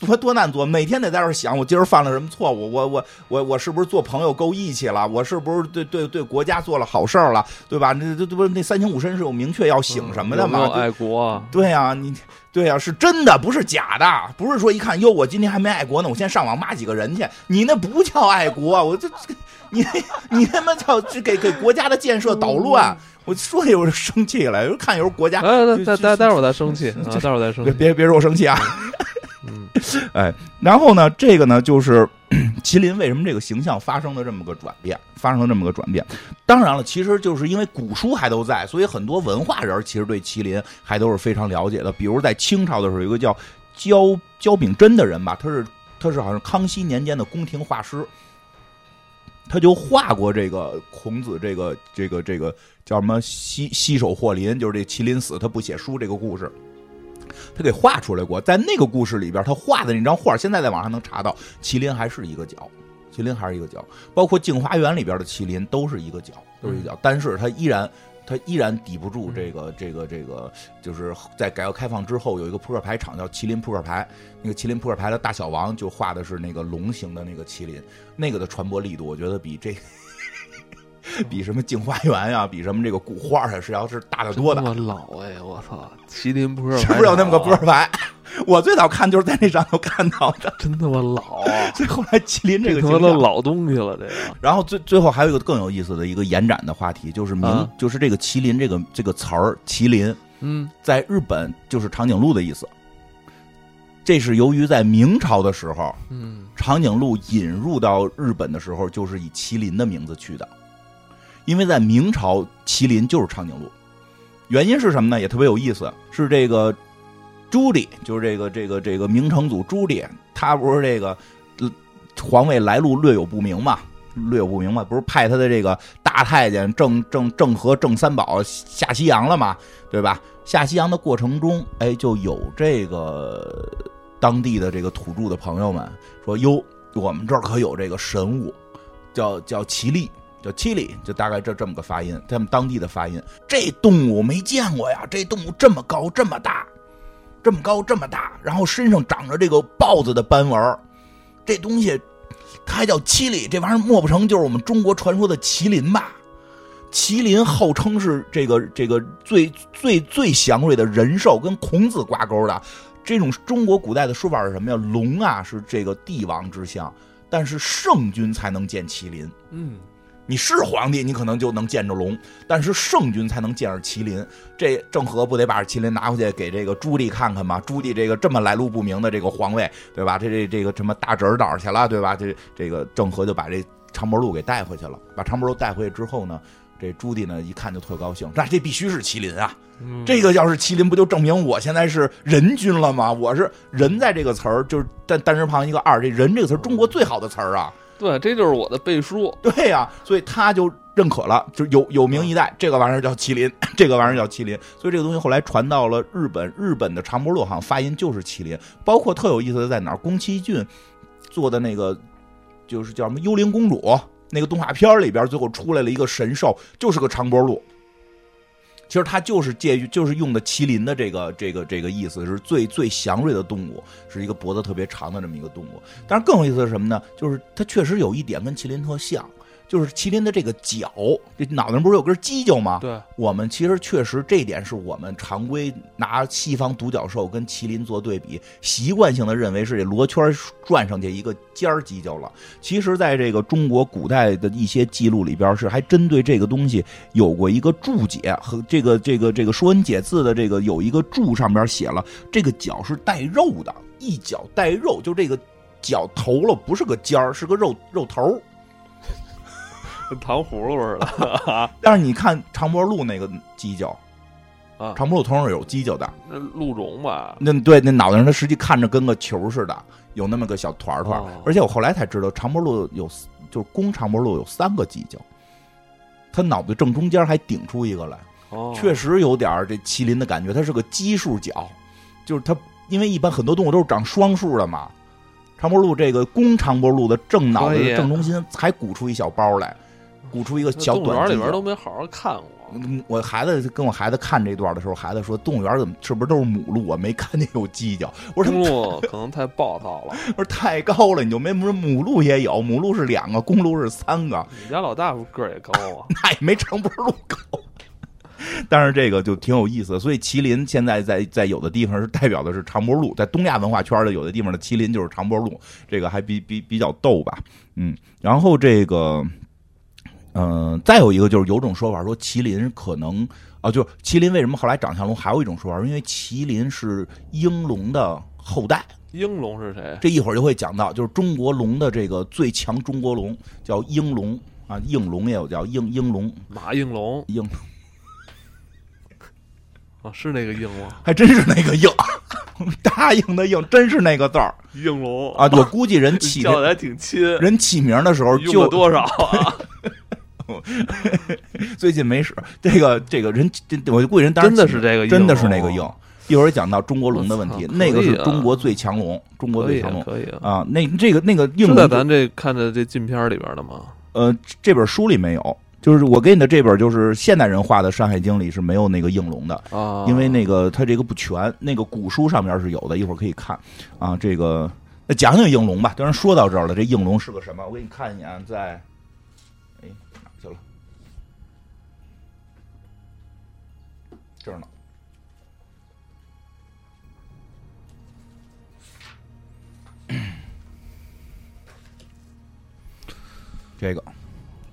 多多难做，每天得在这儿想，我今儿犯了什么错误？我我我我是不是做朋友够义气了？我是不是对对对国家做了好事儿了？对吧？那这这不那三省吾身是有明确要醒什么的吗？爱国啊？对呀、你对呀、是真的，不是假的，不是说一看哟，我今天还没爱国呢，我先上网骂几个人去，你那不叫爱国，我这这你你他妈叫给给国家的建设捣乱，我说有时候生气了，看有时候国家，待待待会儿再生气啊，待会儿再生气。别别别说我生气啊，嗯，哎，然后呢，这个呢就是 麒麟为什么这个形象发生了这么个转变，发生了这么个转变。当然了，其实就是因为古书还都在，所以很多文化人其实对麒麟还都是非常了解的。比如在清朝的时候，有一个叫焦焦秉真的人吧，他是他是好像康熙年间的宫廷画师。他就画过这个孔子这个这个这个叫什么西西手霍林，就是这麒麟死他不写书这个故事，他给画出来过。在那个故事里边，他画的那张画，现在在网上能查到，麒麟还是一个角，麒麟还是一个角，包括镜花缘里边的麒麟都是一个角，都是一个角，但是他依然。他依然抵不住这个这个这个，就是在改革开放之后，有一个扑克牌厂叫麒麟扑克牌，那个麒麟扑克牌的大小王就画的是那个龙形的那个麒麟，那个的传播力度，我觉得比这 比什么镜花缘呀、比什么这个古画啊，是要是大得多的。我老哎，我操！麒麟扑克是不是有那么个扑扑克牌？我最早看就是在那上头看到的，真他妈老啊！所以后来麒麟这个他妈的形象。老东西了，这个然后最最后还有一个更有意思的一个延展的话题，就是明、啊就是这个麒麟这个这个词儿，麒麟嗯在日本就是长颈鹿的意思。这是由于在明朝的时候，嗯长颈鹿引入到日本的时候，就是以麒麟的名字去的，因为在明朝，麒麟就是长颈鹿。原因是什么呢？也特别有意思，是这个朱棣，就是这个这个这个明成祖朱棣，他不是这个皇位来路略有不明嘛，略有不明嘛，不是派他的这个大太监郑郑郑和郑三宝下西洋了嘛，对吧？下西洋的过程中，哎，就有这个当地的这个土著的朋友们说：“哟，我们这儿可有这个神物，叫叫麒麟，叫七里，就大概这这么个发音，他们当地的发音。这动物没见过呀，这动物这么高这么大，这么高这么大，然后身上长着这个豹子的斑纹这东西它还叫七里，这玩意儿莫不成就是我们中国传说的麒麟吧？麒麟号称是这个这个最最最祥瑞的人兽，跟孔子挂钩的。这种中国古代的说法是什么呀？龙啊是这个帝王之相，但是圣君才能见麒麟。嗯，你是皇帝，你可能就能见着龙，但是圣君才能见着麒麟。这郑和不得把麒麟拿回去给这个朱棣看看吗？朱棣这个这么来路不明的这个皇位，对吧？这这这个什么大侄儿哪儿去了，对吧？这这个郑和就把这长脖鹿给带回去了。把长脖鹿带回去之后呢，这朱棣呢一看就特高兴，那这必须是麒麟啊！这个要是麒麟，不就证明我现在是人君了吗？我是人在这个词儿就是单单人旁一个二，这人这个词儿中国最好的词儿啊！对，这就是我的背书。对呀，所以他就认可了，就有有名一代，这个玩意儿叫麒麟，这个玩意儿叫麒麟。所以这个东西后来传到了日本，日本的长波鹿好像发音就是麒麟。包括特有意思的在哪儿，宫崎骏做的那个就是叫什么《幽灵公主》那个动画片里边，最后出来了一个神兽，就是个长波鹿。其实它就是介于，就是用的麒麟的这个这个这个意思，是最最祥瑞的动物，是一个脖子特别长的这么一个动物。但是更有意思是什么呢？就是它确实有一点跟麒麟特像。就是麒麟的这个角，这脑袋上不是有根犄角吗？对，我们其实确实这点是我们常规拿西方独角兽跟麒麟做对比，习惯性的认为是这罗圈转上去一个尖儿犄角了。其实，在这个中国古代的一些记录里边，是还针对这个东西有过一个注解和这个这个这个《说文解字》的这个有一个注上边写了，这个角是带肉的，一角带肉，就这个角头了，不是个尖儿，是个肉肉头。跟 糖葫芦似的，但是你看长脖鹿那个犄角，啊，长脖鹿头上有犄角的，那鹿茸吧？那对，那脑袋上它实际看着跟个球似的，有那么个小团团。而且我后来才知道，长脖鹿有就是公长脖鹿有三个犄角，它脑袋正中间还顶出一个来，确实有点这麒麟的感觉。它是个奇数角，就是它，因为一般很多动物都是长双数的嘛。长脖鹿这个公长脖鹿的正脑袋正中心还鼓出一小包来。鼓出一个小短。动物园里边都没好好看过。我孩子跟我孩子看这段的时候，孩子说：“动物园怎么是不是都是母鹿？啊没看见有犄角。”我说：“公鹿可能太暴躁了。”我说：“太高了，你就没母母鹿也有，母鹿是两个，公鹿是三个。你家老大个儿也高啊？那也没长脖鹿高。但是这个就挺有意思，所以麒麟现在在在有的地方是代表的是长脖鹿，在东亚文化圈的有的地方的麒麟就是长脖鹿，这个还比比比较逗吧？嗯，然后这个。嗯，再有一个就是有种说法说麒麟可能啊，就是麒麟为什么后来长像龙？还有一种说法，因为麒麟是鹰龙的后代。鹰龙是谁？这一会儿就会讲到，就是中国龙的这个最强中国龙叫鹰龙啊，应龙也有叫应应龙，马应龙应啊，是那个应吗？还真是那个应，答应的应，真是那个字儿应龙啊。我估计人起叫的还挺亲，人起名的时候就多少啊？最近没使这个这个人，我就估计人真的是这个，真的是那个硬。一会儿讲到中国龙的问题，那个是中国最强龙，中国最强龙可以啊。那这个那个硬是在咱这看的这镜片里边的吗？呃，这本书里没有，就是我给你的这本就是现代人画的《山海经》里是没有那个应龙的啊，因为那个它这个不全，那个古书上面是有的，一会儿可以看啊。这个那讲讲应龙吧。当然说到这儿了，这应龙是个什么？我给你看一眼，在。这儿呢，这个。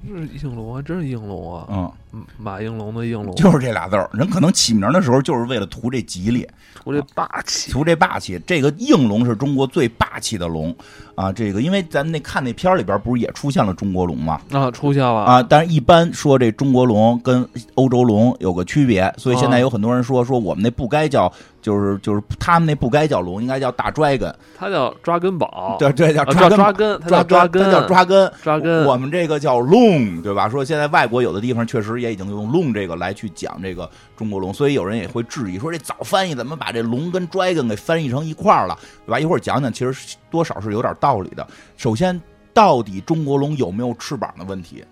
是应龙啊，真是应龙啊！嗯，马应龙的应龙，就是这俩字儿。人可能起名的时候就是为了图这吉利，图这霸气，图这霸气。这个应龙是中国最霸气的龙。啊，这个因为咱那看那片儿里边不是也出现了中国龙吗？啊，出现了啊，但是一般说这中国龙跟欧洲龙有个区别，所以现在有很多人说说我们那不该叫，就是就是他们那不该叫龙，应该叫大 dragon，它叫抓根宝，对对叫抓抓根，它叫抓根，它叫抓根，抓根。我们这个叫龙，对吧？说现在外国有的地方确实也已经用龙这个来去讲这个中国龙，所以有人也会质疑说这早翻译怎么把这龙跟 dragon 给翻译成一块儿了，对吧？一会儿讲讲，其实多少是有点道理的。首先，到底中国龙有没有翅膀的问题？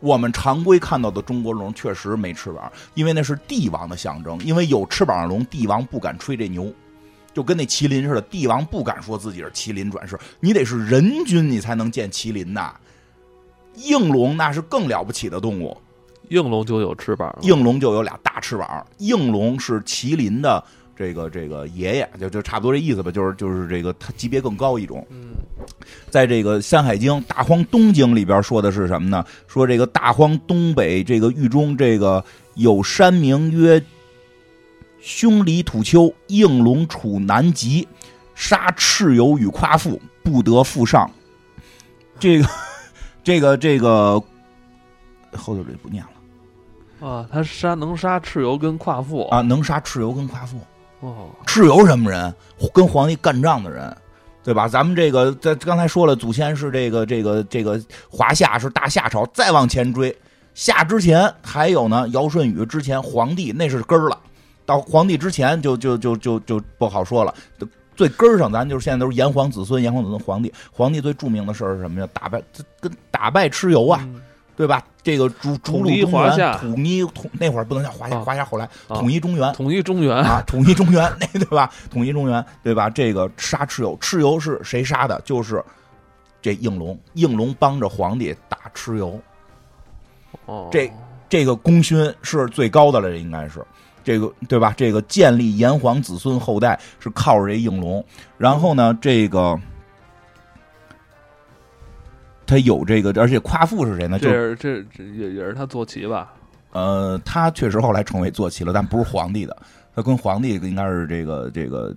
我们常规看到的中国龙确实没翅膀，因为那是帝王的象征。因为有翅膀的龙，帝王不敢吹这牛，就跟那麒麟似的，帝王不敢说自己是麒麟转世，你得是人君，你才能见麒麟呐。应龙那是更了不起的动物，应龙就有翅膀，应龙就有俩大翅膀，应龙是麒麟的这个这个爷爷，就就差不多这意思吧，就是就是这个他级别更高一种。嗯，在这个《山海经·大荒东经》里边说的是什么呢？说这个大荒东北这个域中，这个有山名曰凶离土丘，应龙处南极，杀蚩尤与夸父，不得复上。这个这个这个后头这不念了啊，他杀能杀蚩尤跟夸父啊，能杀蚩尤跟夸父。哦，蚩尤什么人？跟皇帝干仗的人，对吧？咱们这个在刚才说了，祖先是这个这个这个华夏是大夏朝，再往前追，夏之前还有呢，尧舜禹之前，皇帝那是根儿了。到皇帝之前就就就就就不好说了。最根儿上，咱就是现在都是炎黄子孙，炎黄子孙皇帝。皇帝最著名的事儿是什么呀？打败跟打败蚩尤啊，对吧？这个逐逐鹿中原，统一统那会儿不能叫华夏，华夏后来统一中原，统一中原啊，统一中原，那对吧？统一中原，对吧？这个杀蚩尤，蚩尤是谁杀的？就是这应龙，应龙帮着皇帝打蚩尤。哦，这这个功勋是最高的了，应该是。这个对吧？这个建立炎黄子孙后代是靠着这应龙，然后呢，这个他有这个，而且夸父是谁呢？这这这也也是他坐骑吧？呃，他确实后来成为坐骑了，但不是皇帝的，他跟皇帝应该是这个这个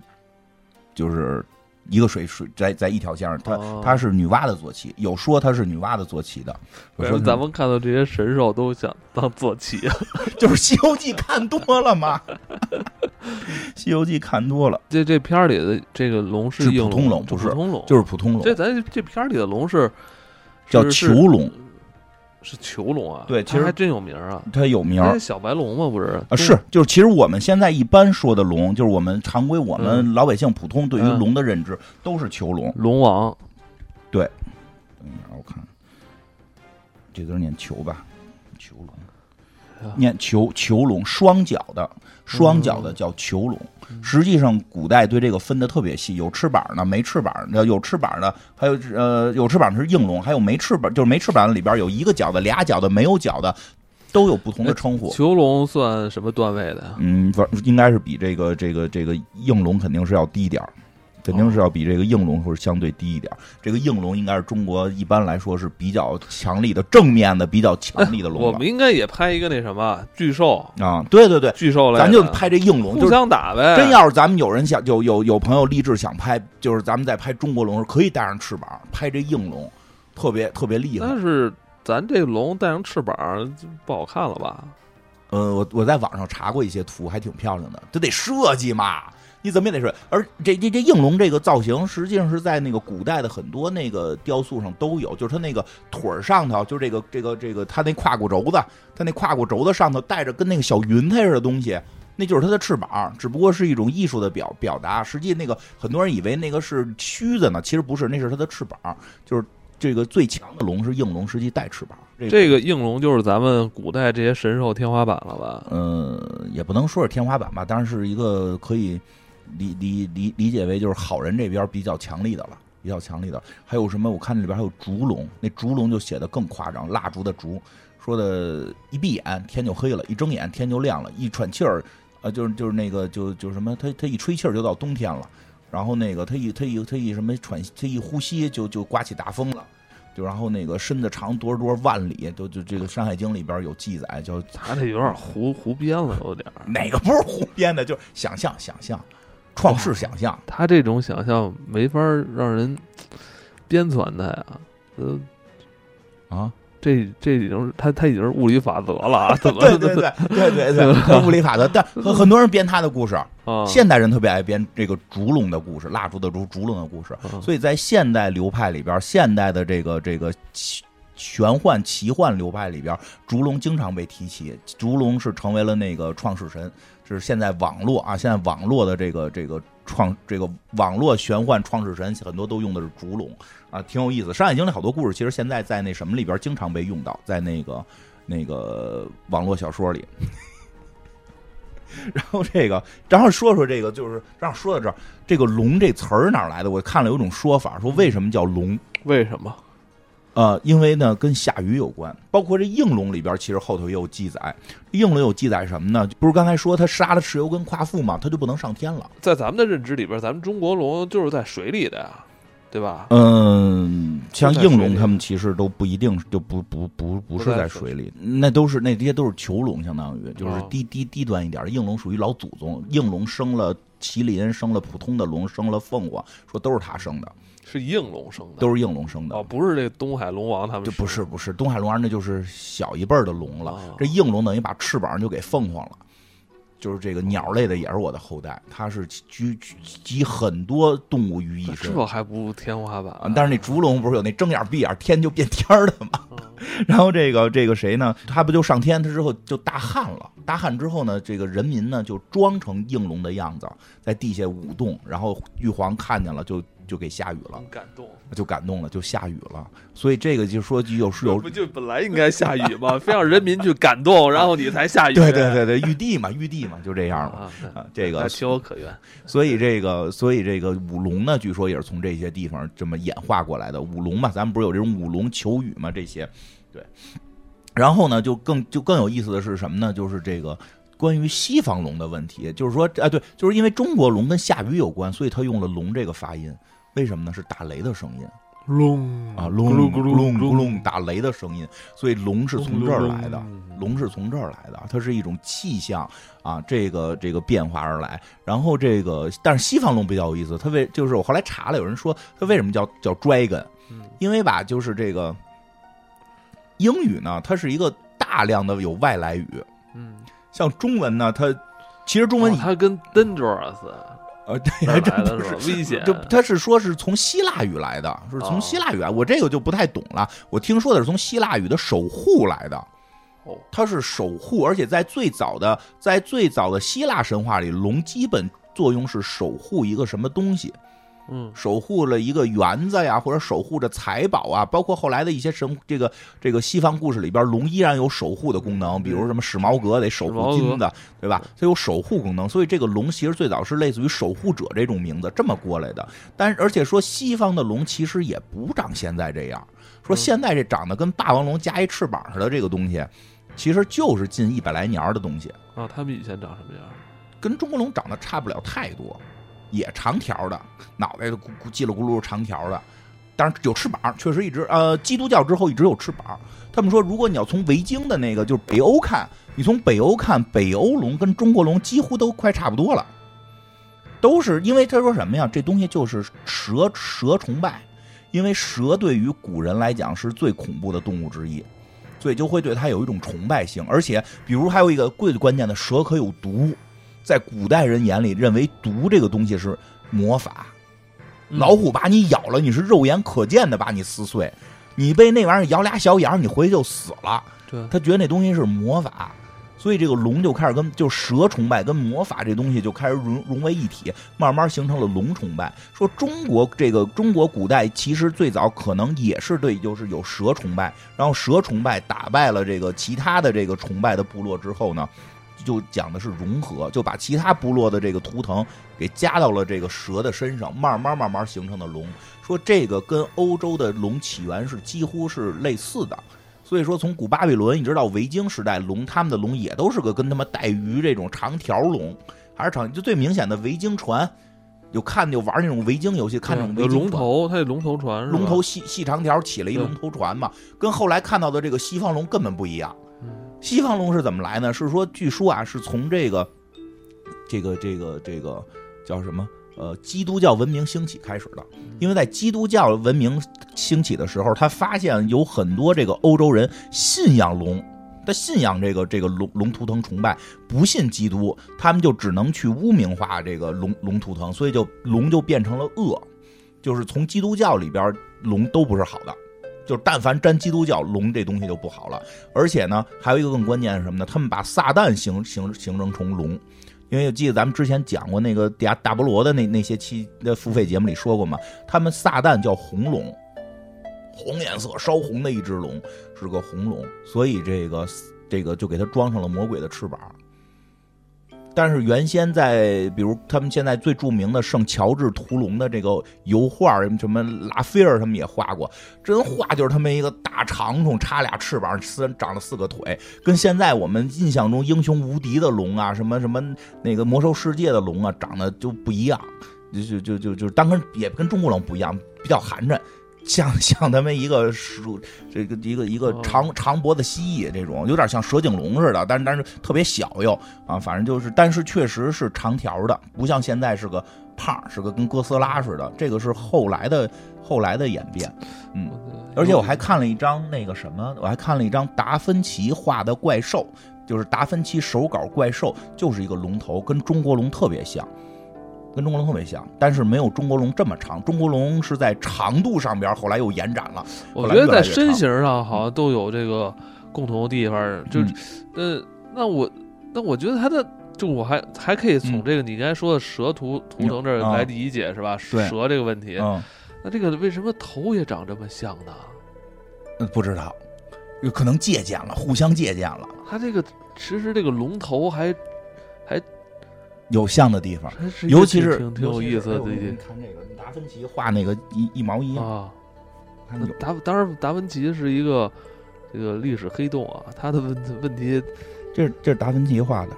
就是。一个水水在在一条线上，他他是女娲的坐骑，有说他是女娲的坐骑的。我说咱们看到这些神兽都想当坐骑？就是《西游记》看多了嘛，《西游记》看多了。这这片儿里的这个龙是普通龙，不是普通龙，就是普通龙。这咱这片儿里的龙是叫囚龙。是囚龙啊，对，其实还真有名啊，它有名小白龙嘛，不是啊？是，就是其实我们现在一般说的龙，就是我们常规我们老百姓普通对于龙的认知都是囚龙，龙王。对，等一下我看，这字念囚吧，囚龙，念囚囚龙，双脚的，双脚的叫囚龙。实际上，古代对这个分的特别细，有翅膀的，没翅膀的，有翅膀的，还有呃，有翅膀的是应龙，还有没翅膀，就是没翅膀的里边有一个脚的、俩脚的、没有脚的，都有不同的称呼。囚龙算什么段位的？嗯，应该是比这个这个这个应龙肯定是要低点儿。肯定是要比这个应龙或者相对低一点。这个应龙应该是中国一般来说是比较强力的正面的、比较强力的龙。我们应该也拍一个那什么巨兽啊！对对对，巨兽来，咱就拍这应龙，互相打呗。真要是咱们有人想有有有朋友立志想拍，就是咱们在拍中国龙时可以带上翅膀拍这应龙，特别特别厉害。但是咱这龙带上翅膀不好看了吧？呃，我我在网上查过一些图，还挺漂亮的，这得设计嘛。你怎么也得说，而这这这应龙这个造型，实际上是在那个古代的很多那个雕塑上都有，就是它那个腿儿上头，就这个这个这个，它那胯骨轴子，它那胯骨轴子上头带着跟那个小云彩似的东西，那就是它的翅膀，只不过是一种艺术的表表达。实际那个很多人以为那个是须子呢，其实不是，那是它的翅膀。就是这个最强的龙是应龙，实际带翅膀。这个应龙就是咱们古代这些神兽天花板了吧？嗯，也不能说是天花板吧，当然是一个可以。理理理理解为就是好人这边比较强力的了，比较强力的。还有什么？我看这里边还有烛龙，那烛龙就写的更夸张，蜡烛的烛，说的一闭眼天就黑了，一睁眼天就亮了，一喘气儿，呃，就是就是那个就就什么，他他一吹气儿就到冬天了，然后那个他一他一他一什么喘，他一呼吸就就刮起大风了，就然后那个身子长多少多少万里，都就这个《山海经》里边有记载，叫他这有点胡胡编了，有点哪个不是胡编的？就是想象想象。创世想象，他这种想象没法让人编纂他呀，呃，啊，这这已经他他已经是物理法则了啊，怎么对 对对对对对，物理法则，但 很很多人编他的故事，现代人特别爱编这个烛龙的故事，蜡烛的烛，烛龙的故事，所以在现代流派里边，现代的这个这个玄幻奇幻流派里边，烛龙经常被提起，烛龙是成为了那个创世神。是现在网络啊，现在网络的这个这个创这个网络玄幻创世神很多都用的是烛龙啊，挺有意思。山海经里好多故事，其实现在在那什么里边经常被用到，在那个那个网络小说里。然后这个，然后说说这个，就是让说到这儿，这个“龙”这词儿哪来的？我看了有种说法，说为什么叫龙？为什么？呃，因为呢跟下雨有关，包括这应龙里边，其实后头也有记载。应龙有记载什么呢？不是刚才说他杀了蚩尤跟夸父嘛？他就不能上天了。在咱们的认知里边，咱们中国龙就是在水里的呀，对吧？嗯，像应龙他们其实都不一定就不不不不是在水里，那都是那这些都是囚龙，相当于就是哦。低低低端一点。应龙属于老祖宗，应龙生了麒麟，生了普通的龙，生了凤凰，说都是他生的，是应龙生的，都是应龙生的。哦，不是这东海龙王他们就，不是不是，东海龙王那就是小一辈儿的龙了。哦。这应龙等于把翅膀就给凤凰了，就是这个鸟类的也是我的后代，它是集集集很多动物于一身。这还不如天花板啊，但是那烛龙不是有那睁眼闭眼天就变天儿的吗？嗯 然后这个这个谁呢？他不就上天他之后就大旱了？大旱之后呢，这个人民呢就装成应龙的样子，在地下舞动，然后玉皇看见了就就给下雨了，感动。就感动了，就下雨了。所以这个就说有是有 不就本来应该下雨吗？非让人民去感动，然后你才下雨。对对对对，玉帝嘛，玉帝嘛，就这样嘛。啊，啊，这个还情有可原。所以这个，所以这个舞龙呢，据说也是从这些地方这么演化过来的。舞龙嘛，咱们不是有这种舞龙求雨嘛？这些，对。然后呢，就更就更有意思的是什么呢？就是这个关于西方龙的问题，就是说，啊，对，就是因为中国龙跟下雨有关，所以他用了“龙”这个发音。为什么呢？是打雷的声音隆啊，隆咕噜咕咕隆噜咕隆，打雷的声音，所以龙是从这儿来的。龙是从这儿来的，它是一种气象啊，这个这个变化而来。然后这个，但是西方龙比较有意思，它为就是我后来查了，有人说它为什么叫叫 dragon，嗯因为吧，就是这个英语呢，它是一个大量的有外来语，嗯，像中文呢，它其实中文哦它跟 dangerous 呃对，哪还儿来的真不是？危险。就他是说是从希腊语来的，是从哦希腊语来，我这个就不太懂了。我听说的是从希腊语的守护来的。哦，它是守护，而且在最早的在最早的希腊神话里，龙基本作用是守护一个什么东西，嗯守护了一个园子呀，或者守护着财宝啊，包括后来的一些神这个这个西方故事里边，龙依然有守护的功能，比如什么史矛革得守护金子，对吧？它有守护功能，所以这个龙其实最早是类似于守护者这种名字这么过来的。但是而且说西方的龙其实也不长现在这样，说现在这长得跟霸王龙加一翅膀似的这个东西。其实就是近一百来年的东西，啊，他们以前长什么样？跟中国龙长得差不了太多，也长条的，脑袋咕咕叽里咕噜长条的，但是有翅膀，确实一直呃，基督教之后一直有翅膀。他们说，如果你要从维京的那个就是北欧看，你从北欧看，北欧龙跟中国龙几乎都快差不多了，都是因为他说什么呀？这东西就是蛇蛇崇拜，因为蛇对于古人来讲是最恐怖的动物之一。所以就会对它有一种崇拜性，而且，比如还有一个最关键的，蛇可有毒，在古代人眼里认为毒这个东西是魔法，嗯老虎把你咬了，你是肉眼可见的把你撕碎，你被那玩意儿咬俩小眼儿，你回去就死了。对，他觉得那东西是魔法，所以这个龙就开始跟就蛇崇拜跟魔法这东西就开始融融为一体，慢慢形成了龙崇拜。说中国这个中国古代其实最早可能也是对，就是有蛇崇拜，然后蛇崇拜打败了这个其他的这个崇拜的部落之后呢。就讲的是融合，就把其他部落的这个图腾给加到了这个蛇的身上，慢慢慢慢形成的龙。说这个跟欧洲的龙起源是几乎是类似的，所以说从古巴比伦一直到维京时代，龙他们的龙也都是个跟他们带鱼这种长条龙，还是长就最明显的维京船，有看就玩那种维京游戏，看那种维有京船。龙头，它有龙头船龙头细细长条起了一龙头船嘛，跟后来看到的这个西方龙根本不一样。嗯西方龙是怎么来呢？是说，据说啊，是从这个这个这个这个叫什么？呃，基督教文明兴起开始的。因为在基督教文明兴起的时候，他发现有很多这个欧洲人信仰龙，他信仰这个这个龙龙图腾崇拜，不信基督，他们就只能去污名化这个龙龙图腾，所以就龙就变成了恶，就是从基督教里边龙都不是好的。就是但凡沾基督教，龙这东西就不好了。而且呢，还有一个更关键是什么呢？他们把撒旦形形形成成龙，因为记得咱们之前讲过那个亚大菠萝的那那些期的付费节目里说过嘛，他们撒旦叫红龙，红颜色烧红的一只龙，是个红龙，所以这个这个就给它装上了魔鬼的翅膀。但是原先在比如他们现在最著名的圣乔治屠龙的这个油画，什么拉斐尔他们也画过，真画就是他们一个大长虫插俩翅膀，四长了四个腿，跟现在我们印象中英雄无敌的龙啊，什么什么那个魔兽世界的龙啊，长得就不一样，就就就就就当跟也跟中国龙不一样，比较寒碜。像 像他们一个鼠，这个一个一个长长脖子蜥蜴这种，有点像蛇颈龙似的，但是但是特别小又啊，反正就是，但是确实是长条的，不像现在是个胖，是个跟哥斯拉似的。这个是后来的后来的演变，嗯，而且我还看了一张那个什么，我还看了一张达芬奇画的怪兽，就是达芬奇手稿怪兽，就是一个龙头，跟中国龙特别像。跟中国龙特别像，但是没有中国龙这么长。中国龙是在长度上边，后来又延展了。我觉得在身形上好像都有这个共同的地方。就，呃，那我那我觉得它的，就我还还可以从这个你刚才说的蛇图图腾这儿来理解，是吧？蛇这个问题。那这个为什么头也长这么像呢？嗯，不知道，有可能借鉴了，互相借鉴了。它这个其实这个龙头还还。有像的地方，尤其是挺挺有意思的。你看这个达芬奇画那个一一毛一样啊。达当然达芬奇是一个这个历史黑洞啊，他的问问题，这这是达芬奇画的。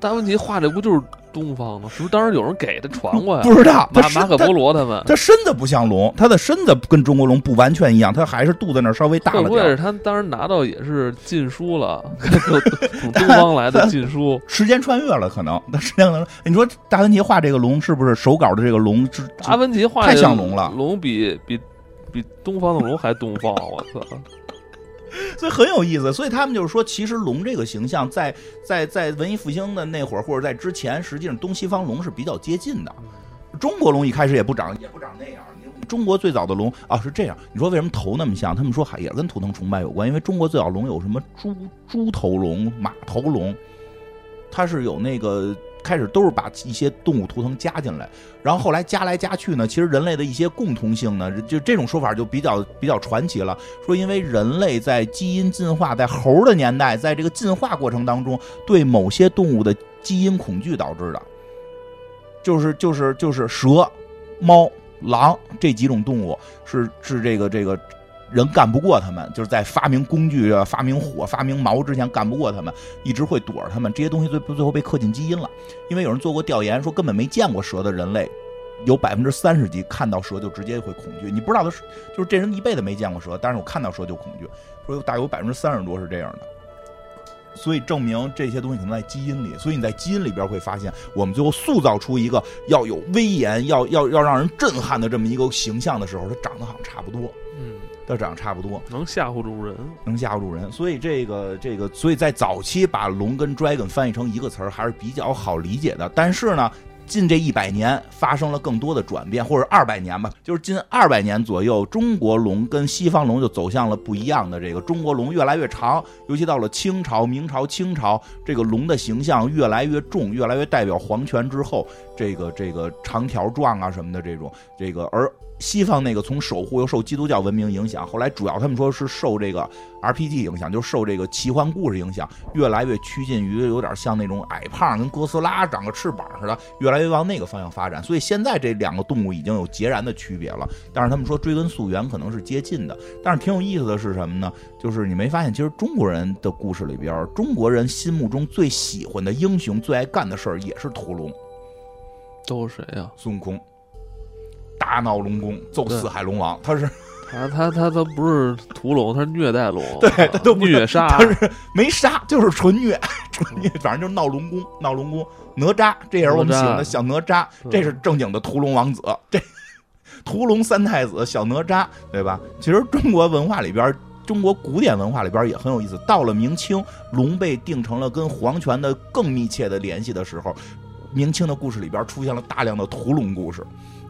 达芬奇画这不就是东方的？是不是当时有人给他传过呀？不知道。马马可波罗他们，他身子不像龙，他的身子跟中国龙不完全一样，他还是肚子那稍微大了点。会不会是他当时拿到也是禁书了？从东方来的禁书，时间穿越了，可能。那时间可能，你说达芬奇画这个龙是不是手稿的这个龙？达芬奇画太像龙了，龙比比比东方的龙还东方，我操！所以很有意思，所以他们就是说，其实龙这个形象在在在文艺复兴的那会儿，或者在之前，实际上东西方龙是比较接近的。中国龙一开始也不长，也不长那样。中国最早的龙啊是这样，你说为什么头那么像？他们说还也跟图腾崇拜有关，因为中国最早龙有什么猪猪头龙、马头龙，它是有那个。开始都是把一些动物图腾加进来，然后后来加来加去呢，其实人类的一些共同性呢，就这种说法就比较比较传奇了。说因为人类在基因进化，在猴的年代，在这个进化过程当中，对某些动物的基因恐惧导致的，就是就是就是蛇、猫、狼这几种动物是是这个这个。人干不过他们，就是在发明工具、发明火、发明矛之前干不过他们，一直会躲着他们。这些东西最最后被刻进基因了，因为有人做过调研，说根本没见过蛇的人类，有百分之三十几看到蛇就直接会恐惧。你不知道的是，就是这人一辈子没见过蛇，但是我看到蛇就恐惧。说有大有百分之三十多是这样的，所以证明这些东西可能在基因里。所以你在基因里边会发现，我们最后塑造出一个要有威严、要要要让人震撼的这么一个形象的时候，它长得好像差不多。嗯。都长得差不多，能吓唬住人，能吓唬住人。所以这个这个，所以在早期把龙跟 dragon 翻译成一个词儿还是比较好理解的。但是呢，近这一百年发生了更多的转变，或者二百年吧，就是近二百年左右，中国龙跟西方龙就走向了不一样的这个。中国龙越来越长，尤其到了清朝、明朝、清朝，这个龙的形象越来越重，越来越代表皇权之后，这个这个长条状啊什么的这种，这个而。西方那个从守护又受基督教文明影响，后来主要他们说是受这个 RPG 影响，就受这个奇幻故事影响，越来越趋近于有点像那种矮胖跟哥斯拉长个翅膀似的，越来越往那个方向发展。所以现在这两个动物已经有截然的区别了。但是他们说追根溯源可能是接近的。但是挺有意思的是什么呢？就是你没发现，其实中国人的故事里边，中国人心目中最喜欢的英雄、最爱干的事儿也是屠龙。都是谁呀？孙悟空。大闹龙宫，揍四海龙王，他是他他他他不是屠龙，他是虐待龙，对他都不虐杀，他是没杀，就是纯虐，纯虐，反正就是闹龙宫，闹龙宫，哪吒，这也是我们喜欢的小哪吒，这是正经的屠龙王子，这屠龙三太子小哪吒，对吧？其实中国文化里边，中国古典文化里边也很有意思。到了明清，龙被定成了跟皇权的更密切的联系的时候，明清的故事里边出现了大量的屠龙故事。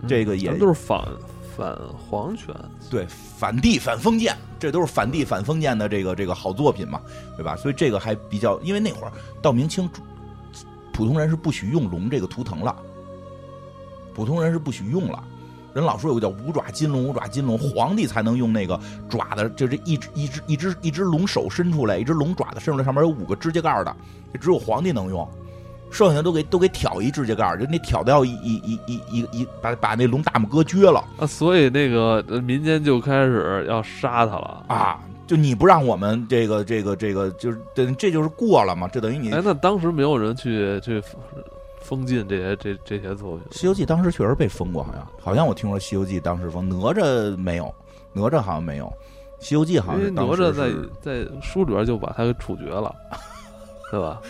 这个也都是反反皇权，对反帝反封建，这都是反帝反封建的这个这个好作品嘛，对吧？所以这个还比较，因为那会儿到明清，普通人是不许用龙这个图腾了，普通人是不许用了，人老说有个叫五爪金龙，五爪金龙，皇帝才能用那个爪的，就这一只一只一只一只龙手伸出来，一只龙爪子伸出来，上面有五个指甲盖的，只有皇帝能用，剩下都给都给挑一指甲盖，就那挑的要一一一一一把把那龙大拇哥撅了啊！所以那个民间就开始要杀他了啊！就你不让我们这个这个这个，就是等这就是过了嘛？这等于你哎，那当时没有人去去。封禁这些这这些作品，《西游记》当时确实被封过，好像好像我听说《西游记》当时封，哪吒没有，哪吒好像没有，《西游记》好像哪吒在在书里边就把他给处决了，对吧？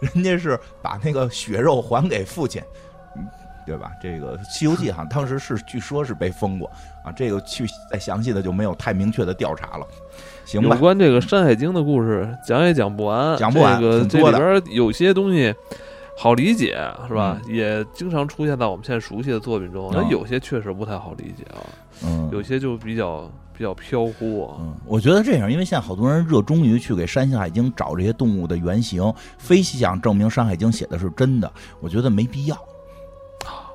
人家是把那个血肉还给父亲，对吧？这个《西游记》好像当时是据说是被封过啊，这个去再详细的就没有太明确的调查了。行吧，有关这个《山海经》的故事讲也讲不完，讲不完，这个这里边有些东西。好理解是吧？也经常出现在我们现在熟悉的作品中。那有些确实不太好理解啊，嗯，有些就比较比较飘忽啊。嗯，我觉得这样，因为现在好多人热衷于去给《山海经》找这些动物的原型，非想证明《山海经》写的是真的。我觉得没必要，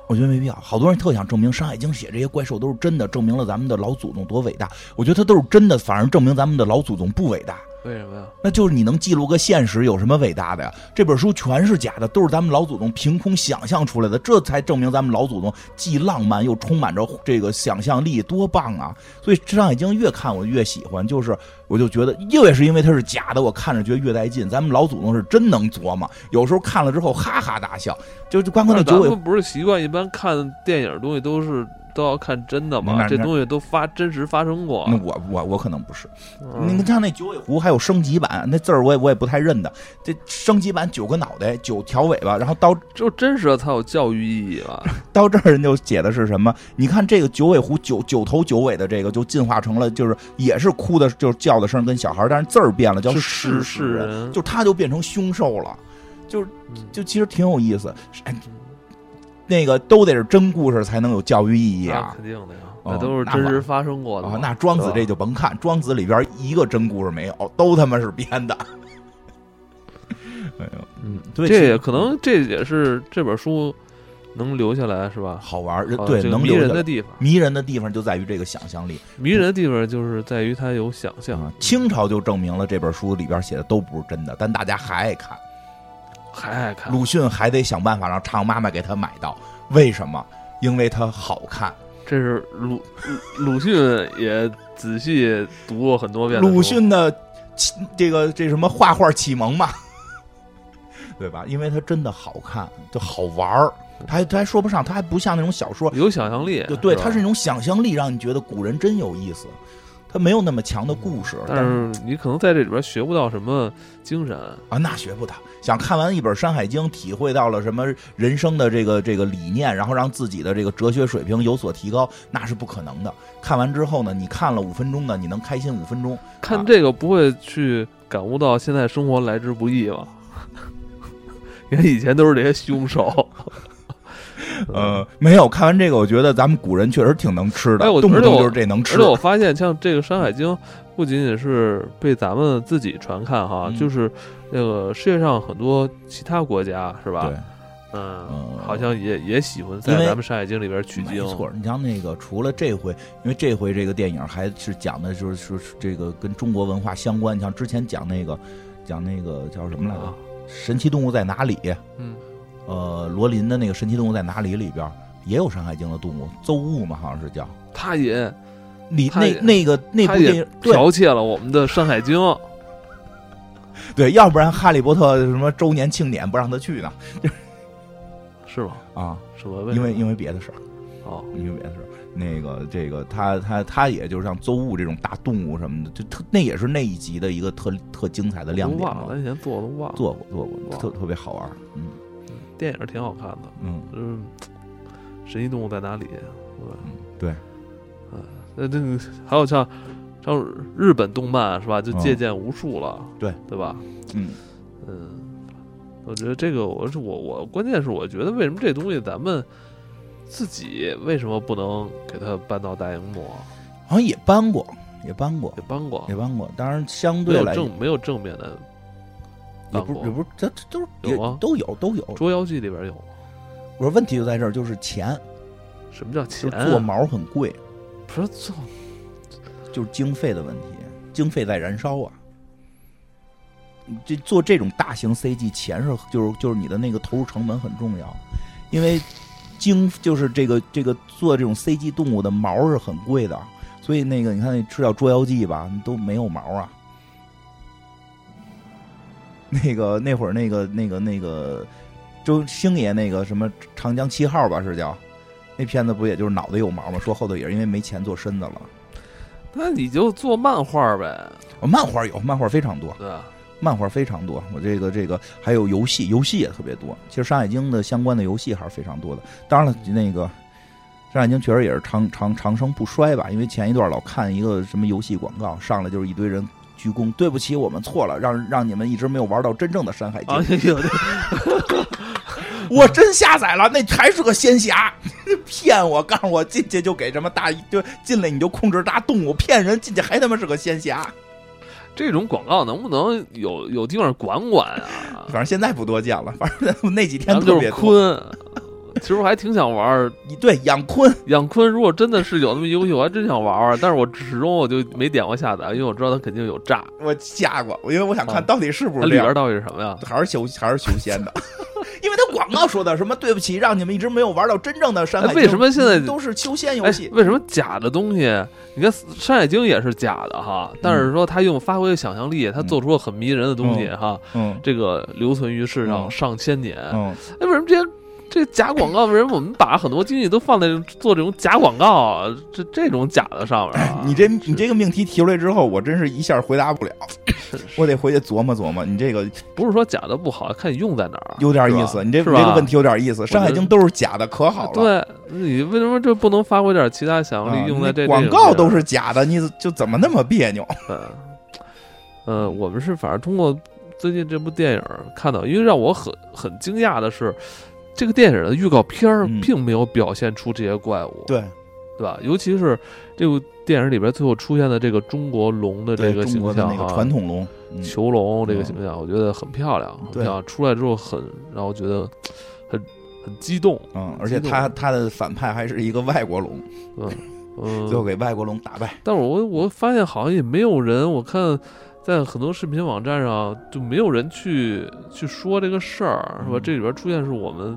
我觉得没必要。好多人特想证明《山海经》写这些怪兽都是真的，证明了咱们的老祖宗多伟大。我觉得它都是真的，反而证明咱们的老祖宗不伟大。为什么呀？那就是你能记录个现实，有什么伟大的呀？这本书全是假的，都是咱们老祖宗凭空想象出来的，这才证明咱们老祖宗既浪漫又充满着这个想象力，多棒啊！所以《山海经》越看我越喜欢，就是我就觉得，越是因为它是假的，我看着觉得越带劲。咱们老祖宗是真能琢磨，有时候看了之后哈哈大笑。就就光看那九尾，不是习惯一般看电影东西都是。都要看真的吗？这东西都发真实发生过。那我我我可能不是。你们像那九尾狐还有升级版，那字儿我也我也不太认得。这升级版九个脑袋九条尾巴，然后到就真实的才有教育意义了。到这儿人就写的是什么？你看这个九尾狐九九头九尾的这个就进化成了，就是也是哭的，就是叫的声跟小孩，但是字儿变了，叫是是人，就他就变成凶兽了，就就其实挺有意思。哎。那个都得是真故事才能有教育意义啊！肯定的呀，那都是真实发生过的。那庄子这就甭看，庄子里边一个真故事没有，都他妈是编的。哎呦，嗯，这也可能这也是这本书能留下来是吧？好玩，对，能迷人的地方，迷人的地方就在于这个想象力。迷人的地方就是在于它有想象。清朝就证明了这本书里边写的都不是真的，但大家还爱看。还爱看鲁迅，还得想办法让常妈妈给他买到。为什么？因为他好看。这是鲁鲁迅也仔细读过很多遍。鲁迅的这个这什么画画启蒙嘛，对吧？因为他真的好看，就好玩儿。他他还说不上，他还不像那种小说有想象力。对，他是那种想象力，让你觉得古人真有意思。他没有那么强的故事，但是你可能在这里边学不到什么精神啊，那学不到。想看完一本《山海经》，体会到了什么人生的这个这个理念，然后让自己的这个哲学水平有所提高，那是不可能的。看完之后呢，你看了五分钟呢，你能开心五分钟。看这个不会去感悟到现在生活来之不易吧？因为以前都是这些凶手。呃，没有看完这个，我觉得咱们古人确实挺能吃的，动不动就是这能吃。而且我发现，像这个《山海经》，不仅仅是被咱们自己传看哈，就是那个世界上很多其他国家是吧？对，嗯，好像也也喜欢在咱们《山海经》里边取经。没错，你像那个，除了这回，因为这回这个电影还是讲的就是说这个跟中国文化相关。像之前讲那个，讲那个叫什么来着？神奇动物在哪里？嗯。呃，罗琳的那个《神奇动物在哪里》里边也有《山海经》的动物，邹物嘛，好像是叫。他也，你那那个那部电影剽窃了我们的《山海经》。对，要不然《哈利波特》什么周年庆典不让他去呢？是吧？啊，是吧？因为因为别的事儿。哦，因为别的事儿。那个这个他他他也就是像邹物这种大动物什么的，就特那也是那一集的一个特特精彩的亮点。忘了，以前做都忘了。做过做过，特特别好玩。嗯。电影挺好看的，嗯，嗯，神奇动物在哪里？对，嗯，对那这个还有像像日本动漫是吧？就借鉴无数了，对对吧？嗯嗯，我觉得这个我是我我关键是我觉得为什么这东西咱们自己为什么不能给它搬到大荧幕？好像也搬过，也搬过，也搬过，也搬过。当然，相对来正没有正面的。也不也不是，这这都是有吗？都有都有。捉妖记里边有。我说问题就在这儿，就是钱，什么叫钱啊？就是做毛很贵，不是做就是经费的问题，经费在燃烧啊。这做这种大型 CG，钱是就是就是你的那个投入成本很重要，因为经就是这个这个做这种 CG 动物的毛是很贵的，所以那个你看那吃叫《捉妖记》吧，都没有毛啊。那个那会儿那个那个那个周星爷那个什么《长江七号》吧是叫，那片子不也就是脑袋有毛吗？说后头也是因为没钱做身子了。那你就做漫画呗，哦，漫画有，漫画非常多，对吧？漫画非常多。我这个这个还有游戏，游戏也特别多。其实《山海经》的相关的游戏还是非常多的。当然了，那个《山海经》确实也是长长长生不衰吧，因为前一段老看一个什么游戏广告，上来就是一堆人鞠躬，对不起，我们错了，让让你们一直没有玩到真正的《山海经》啊，我真下载了，那还是个仙侠，骗我！告诉我进去就给什么大就进来你就控制大动物，骗人进去还他妈是个仙侠。这种广告能不能有有地方管管啊？反正现在不多见了，反正那几天特别多。鲲，其实我还挺想玩儿对，养鲲，养鲲。如果真的是有那么一游戏，我还真想玩玩，但是我始终我就没点过下载，因为我知道它肯定有诈。我下过，因为我想看啊到底是不它里边。到底是什么呀？还是修还是修仙的，因为它广告说的什么对不起，让你们一直没有玩到真正的山海哎，经。为什么现在都是修仙游哎戏？，为什么假的东西？你看《山海经》也是假的哈，但是说他用发挥想象力，他做出了很迷人的东西哈，嗯这个留存于世上嗯上千年。嗯，哎，为什么这些这假广告？为什么我们把很多精力都放在做这种假广告啊这这种假的上面啊？你这你这个命题提出来之后，我真是一下回答不了，我得回去琢磨琢磨。你这个不是说假的不好，看你用在哪儿，有点意思，你这这个问题有点意思。《山海经》都是假的，可好了。对，你为什么就不能发挥点其他想象啊，力用在这你广告都是假的，你就怎么那么别扭？嗯，呃，我们是反正通过最近这部电影看到，因为让我很很惊讶的是，这个电影的预告片并没有表现出这些怪物，对对吧？尤其是这部电影里边最后出现的这个中国龙的这，个形象哈，传统龙，嗯囚龙这个嗯形象，我觉得很漂亮，很对漂亮。出来之后很让我觉得 很很激动，嗯，而且他他的反派还是一个外国龙，嗯嗯 最后嗯。给外国龙打败。但是我我发现好像也没有人，我看在很多视频网站上就没有人去去说这个事儿，是吧？嗯这里边出现是我们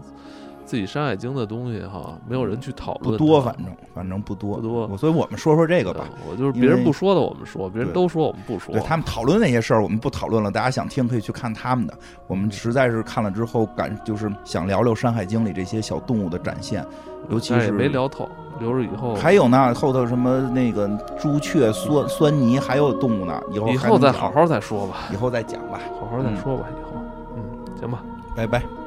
自己《山海经》的东西哈，没有人去讨论，不多，反正反正不多不多所以我们说说这这个吧。我就是别人不说的我们说，别人都说我们不说对。他们讨论那些事儿，我们不讨论了。大家想听可以去看他们的。我们实在是看了之后感，就是想聊聊《山海经》里这些小动物的展现，尤其是没聊透，留着以后还有呢，后头什么那个朱雀、酸酸泥，还有动物呢，以后以后再好，好再说吧，以后再讲吧。好好再说吧，以后，嗯，行吧。拜拜。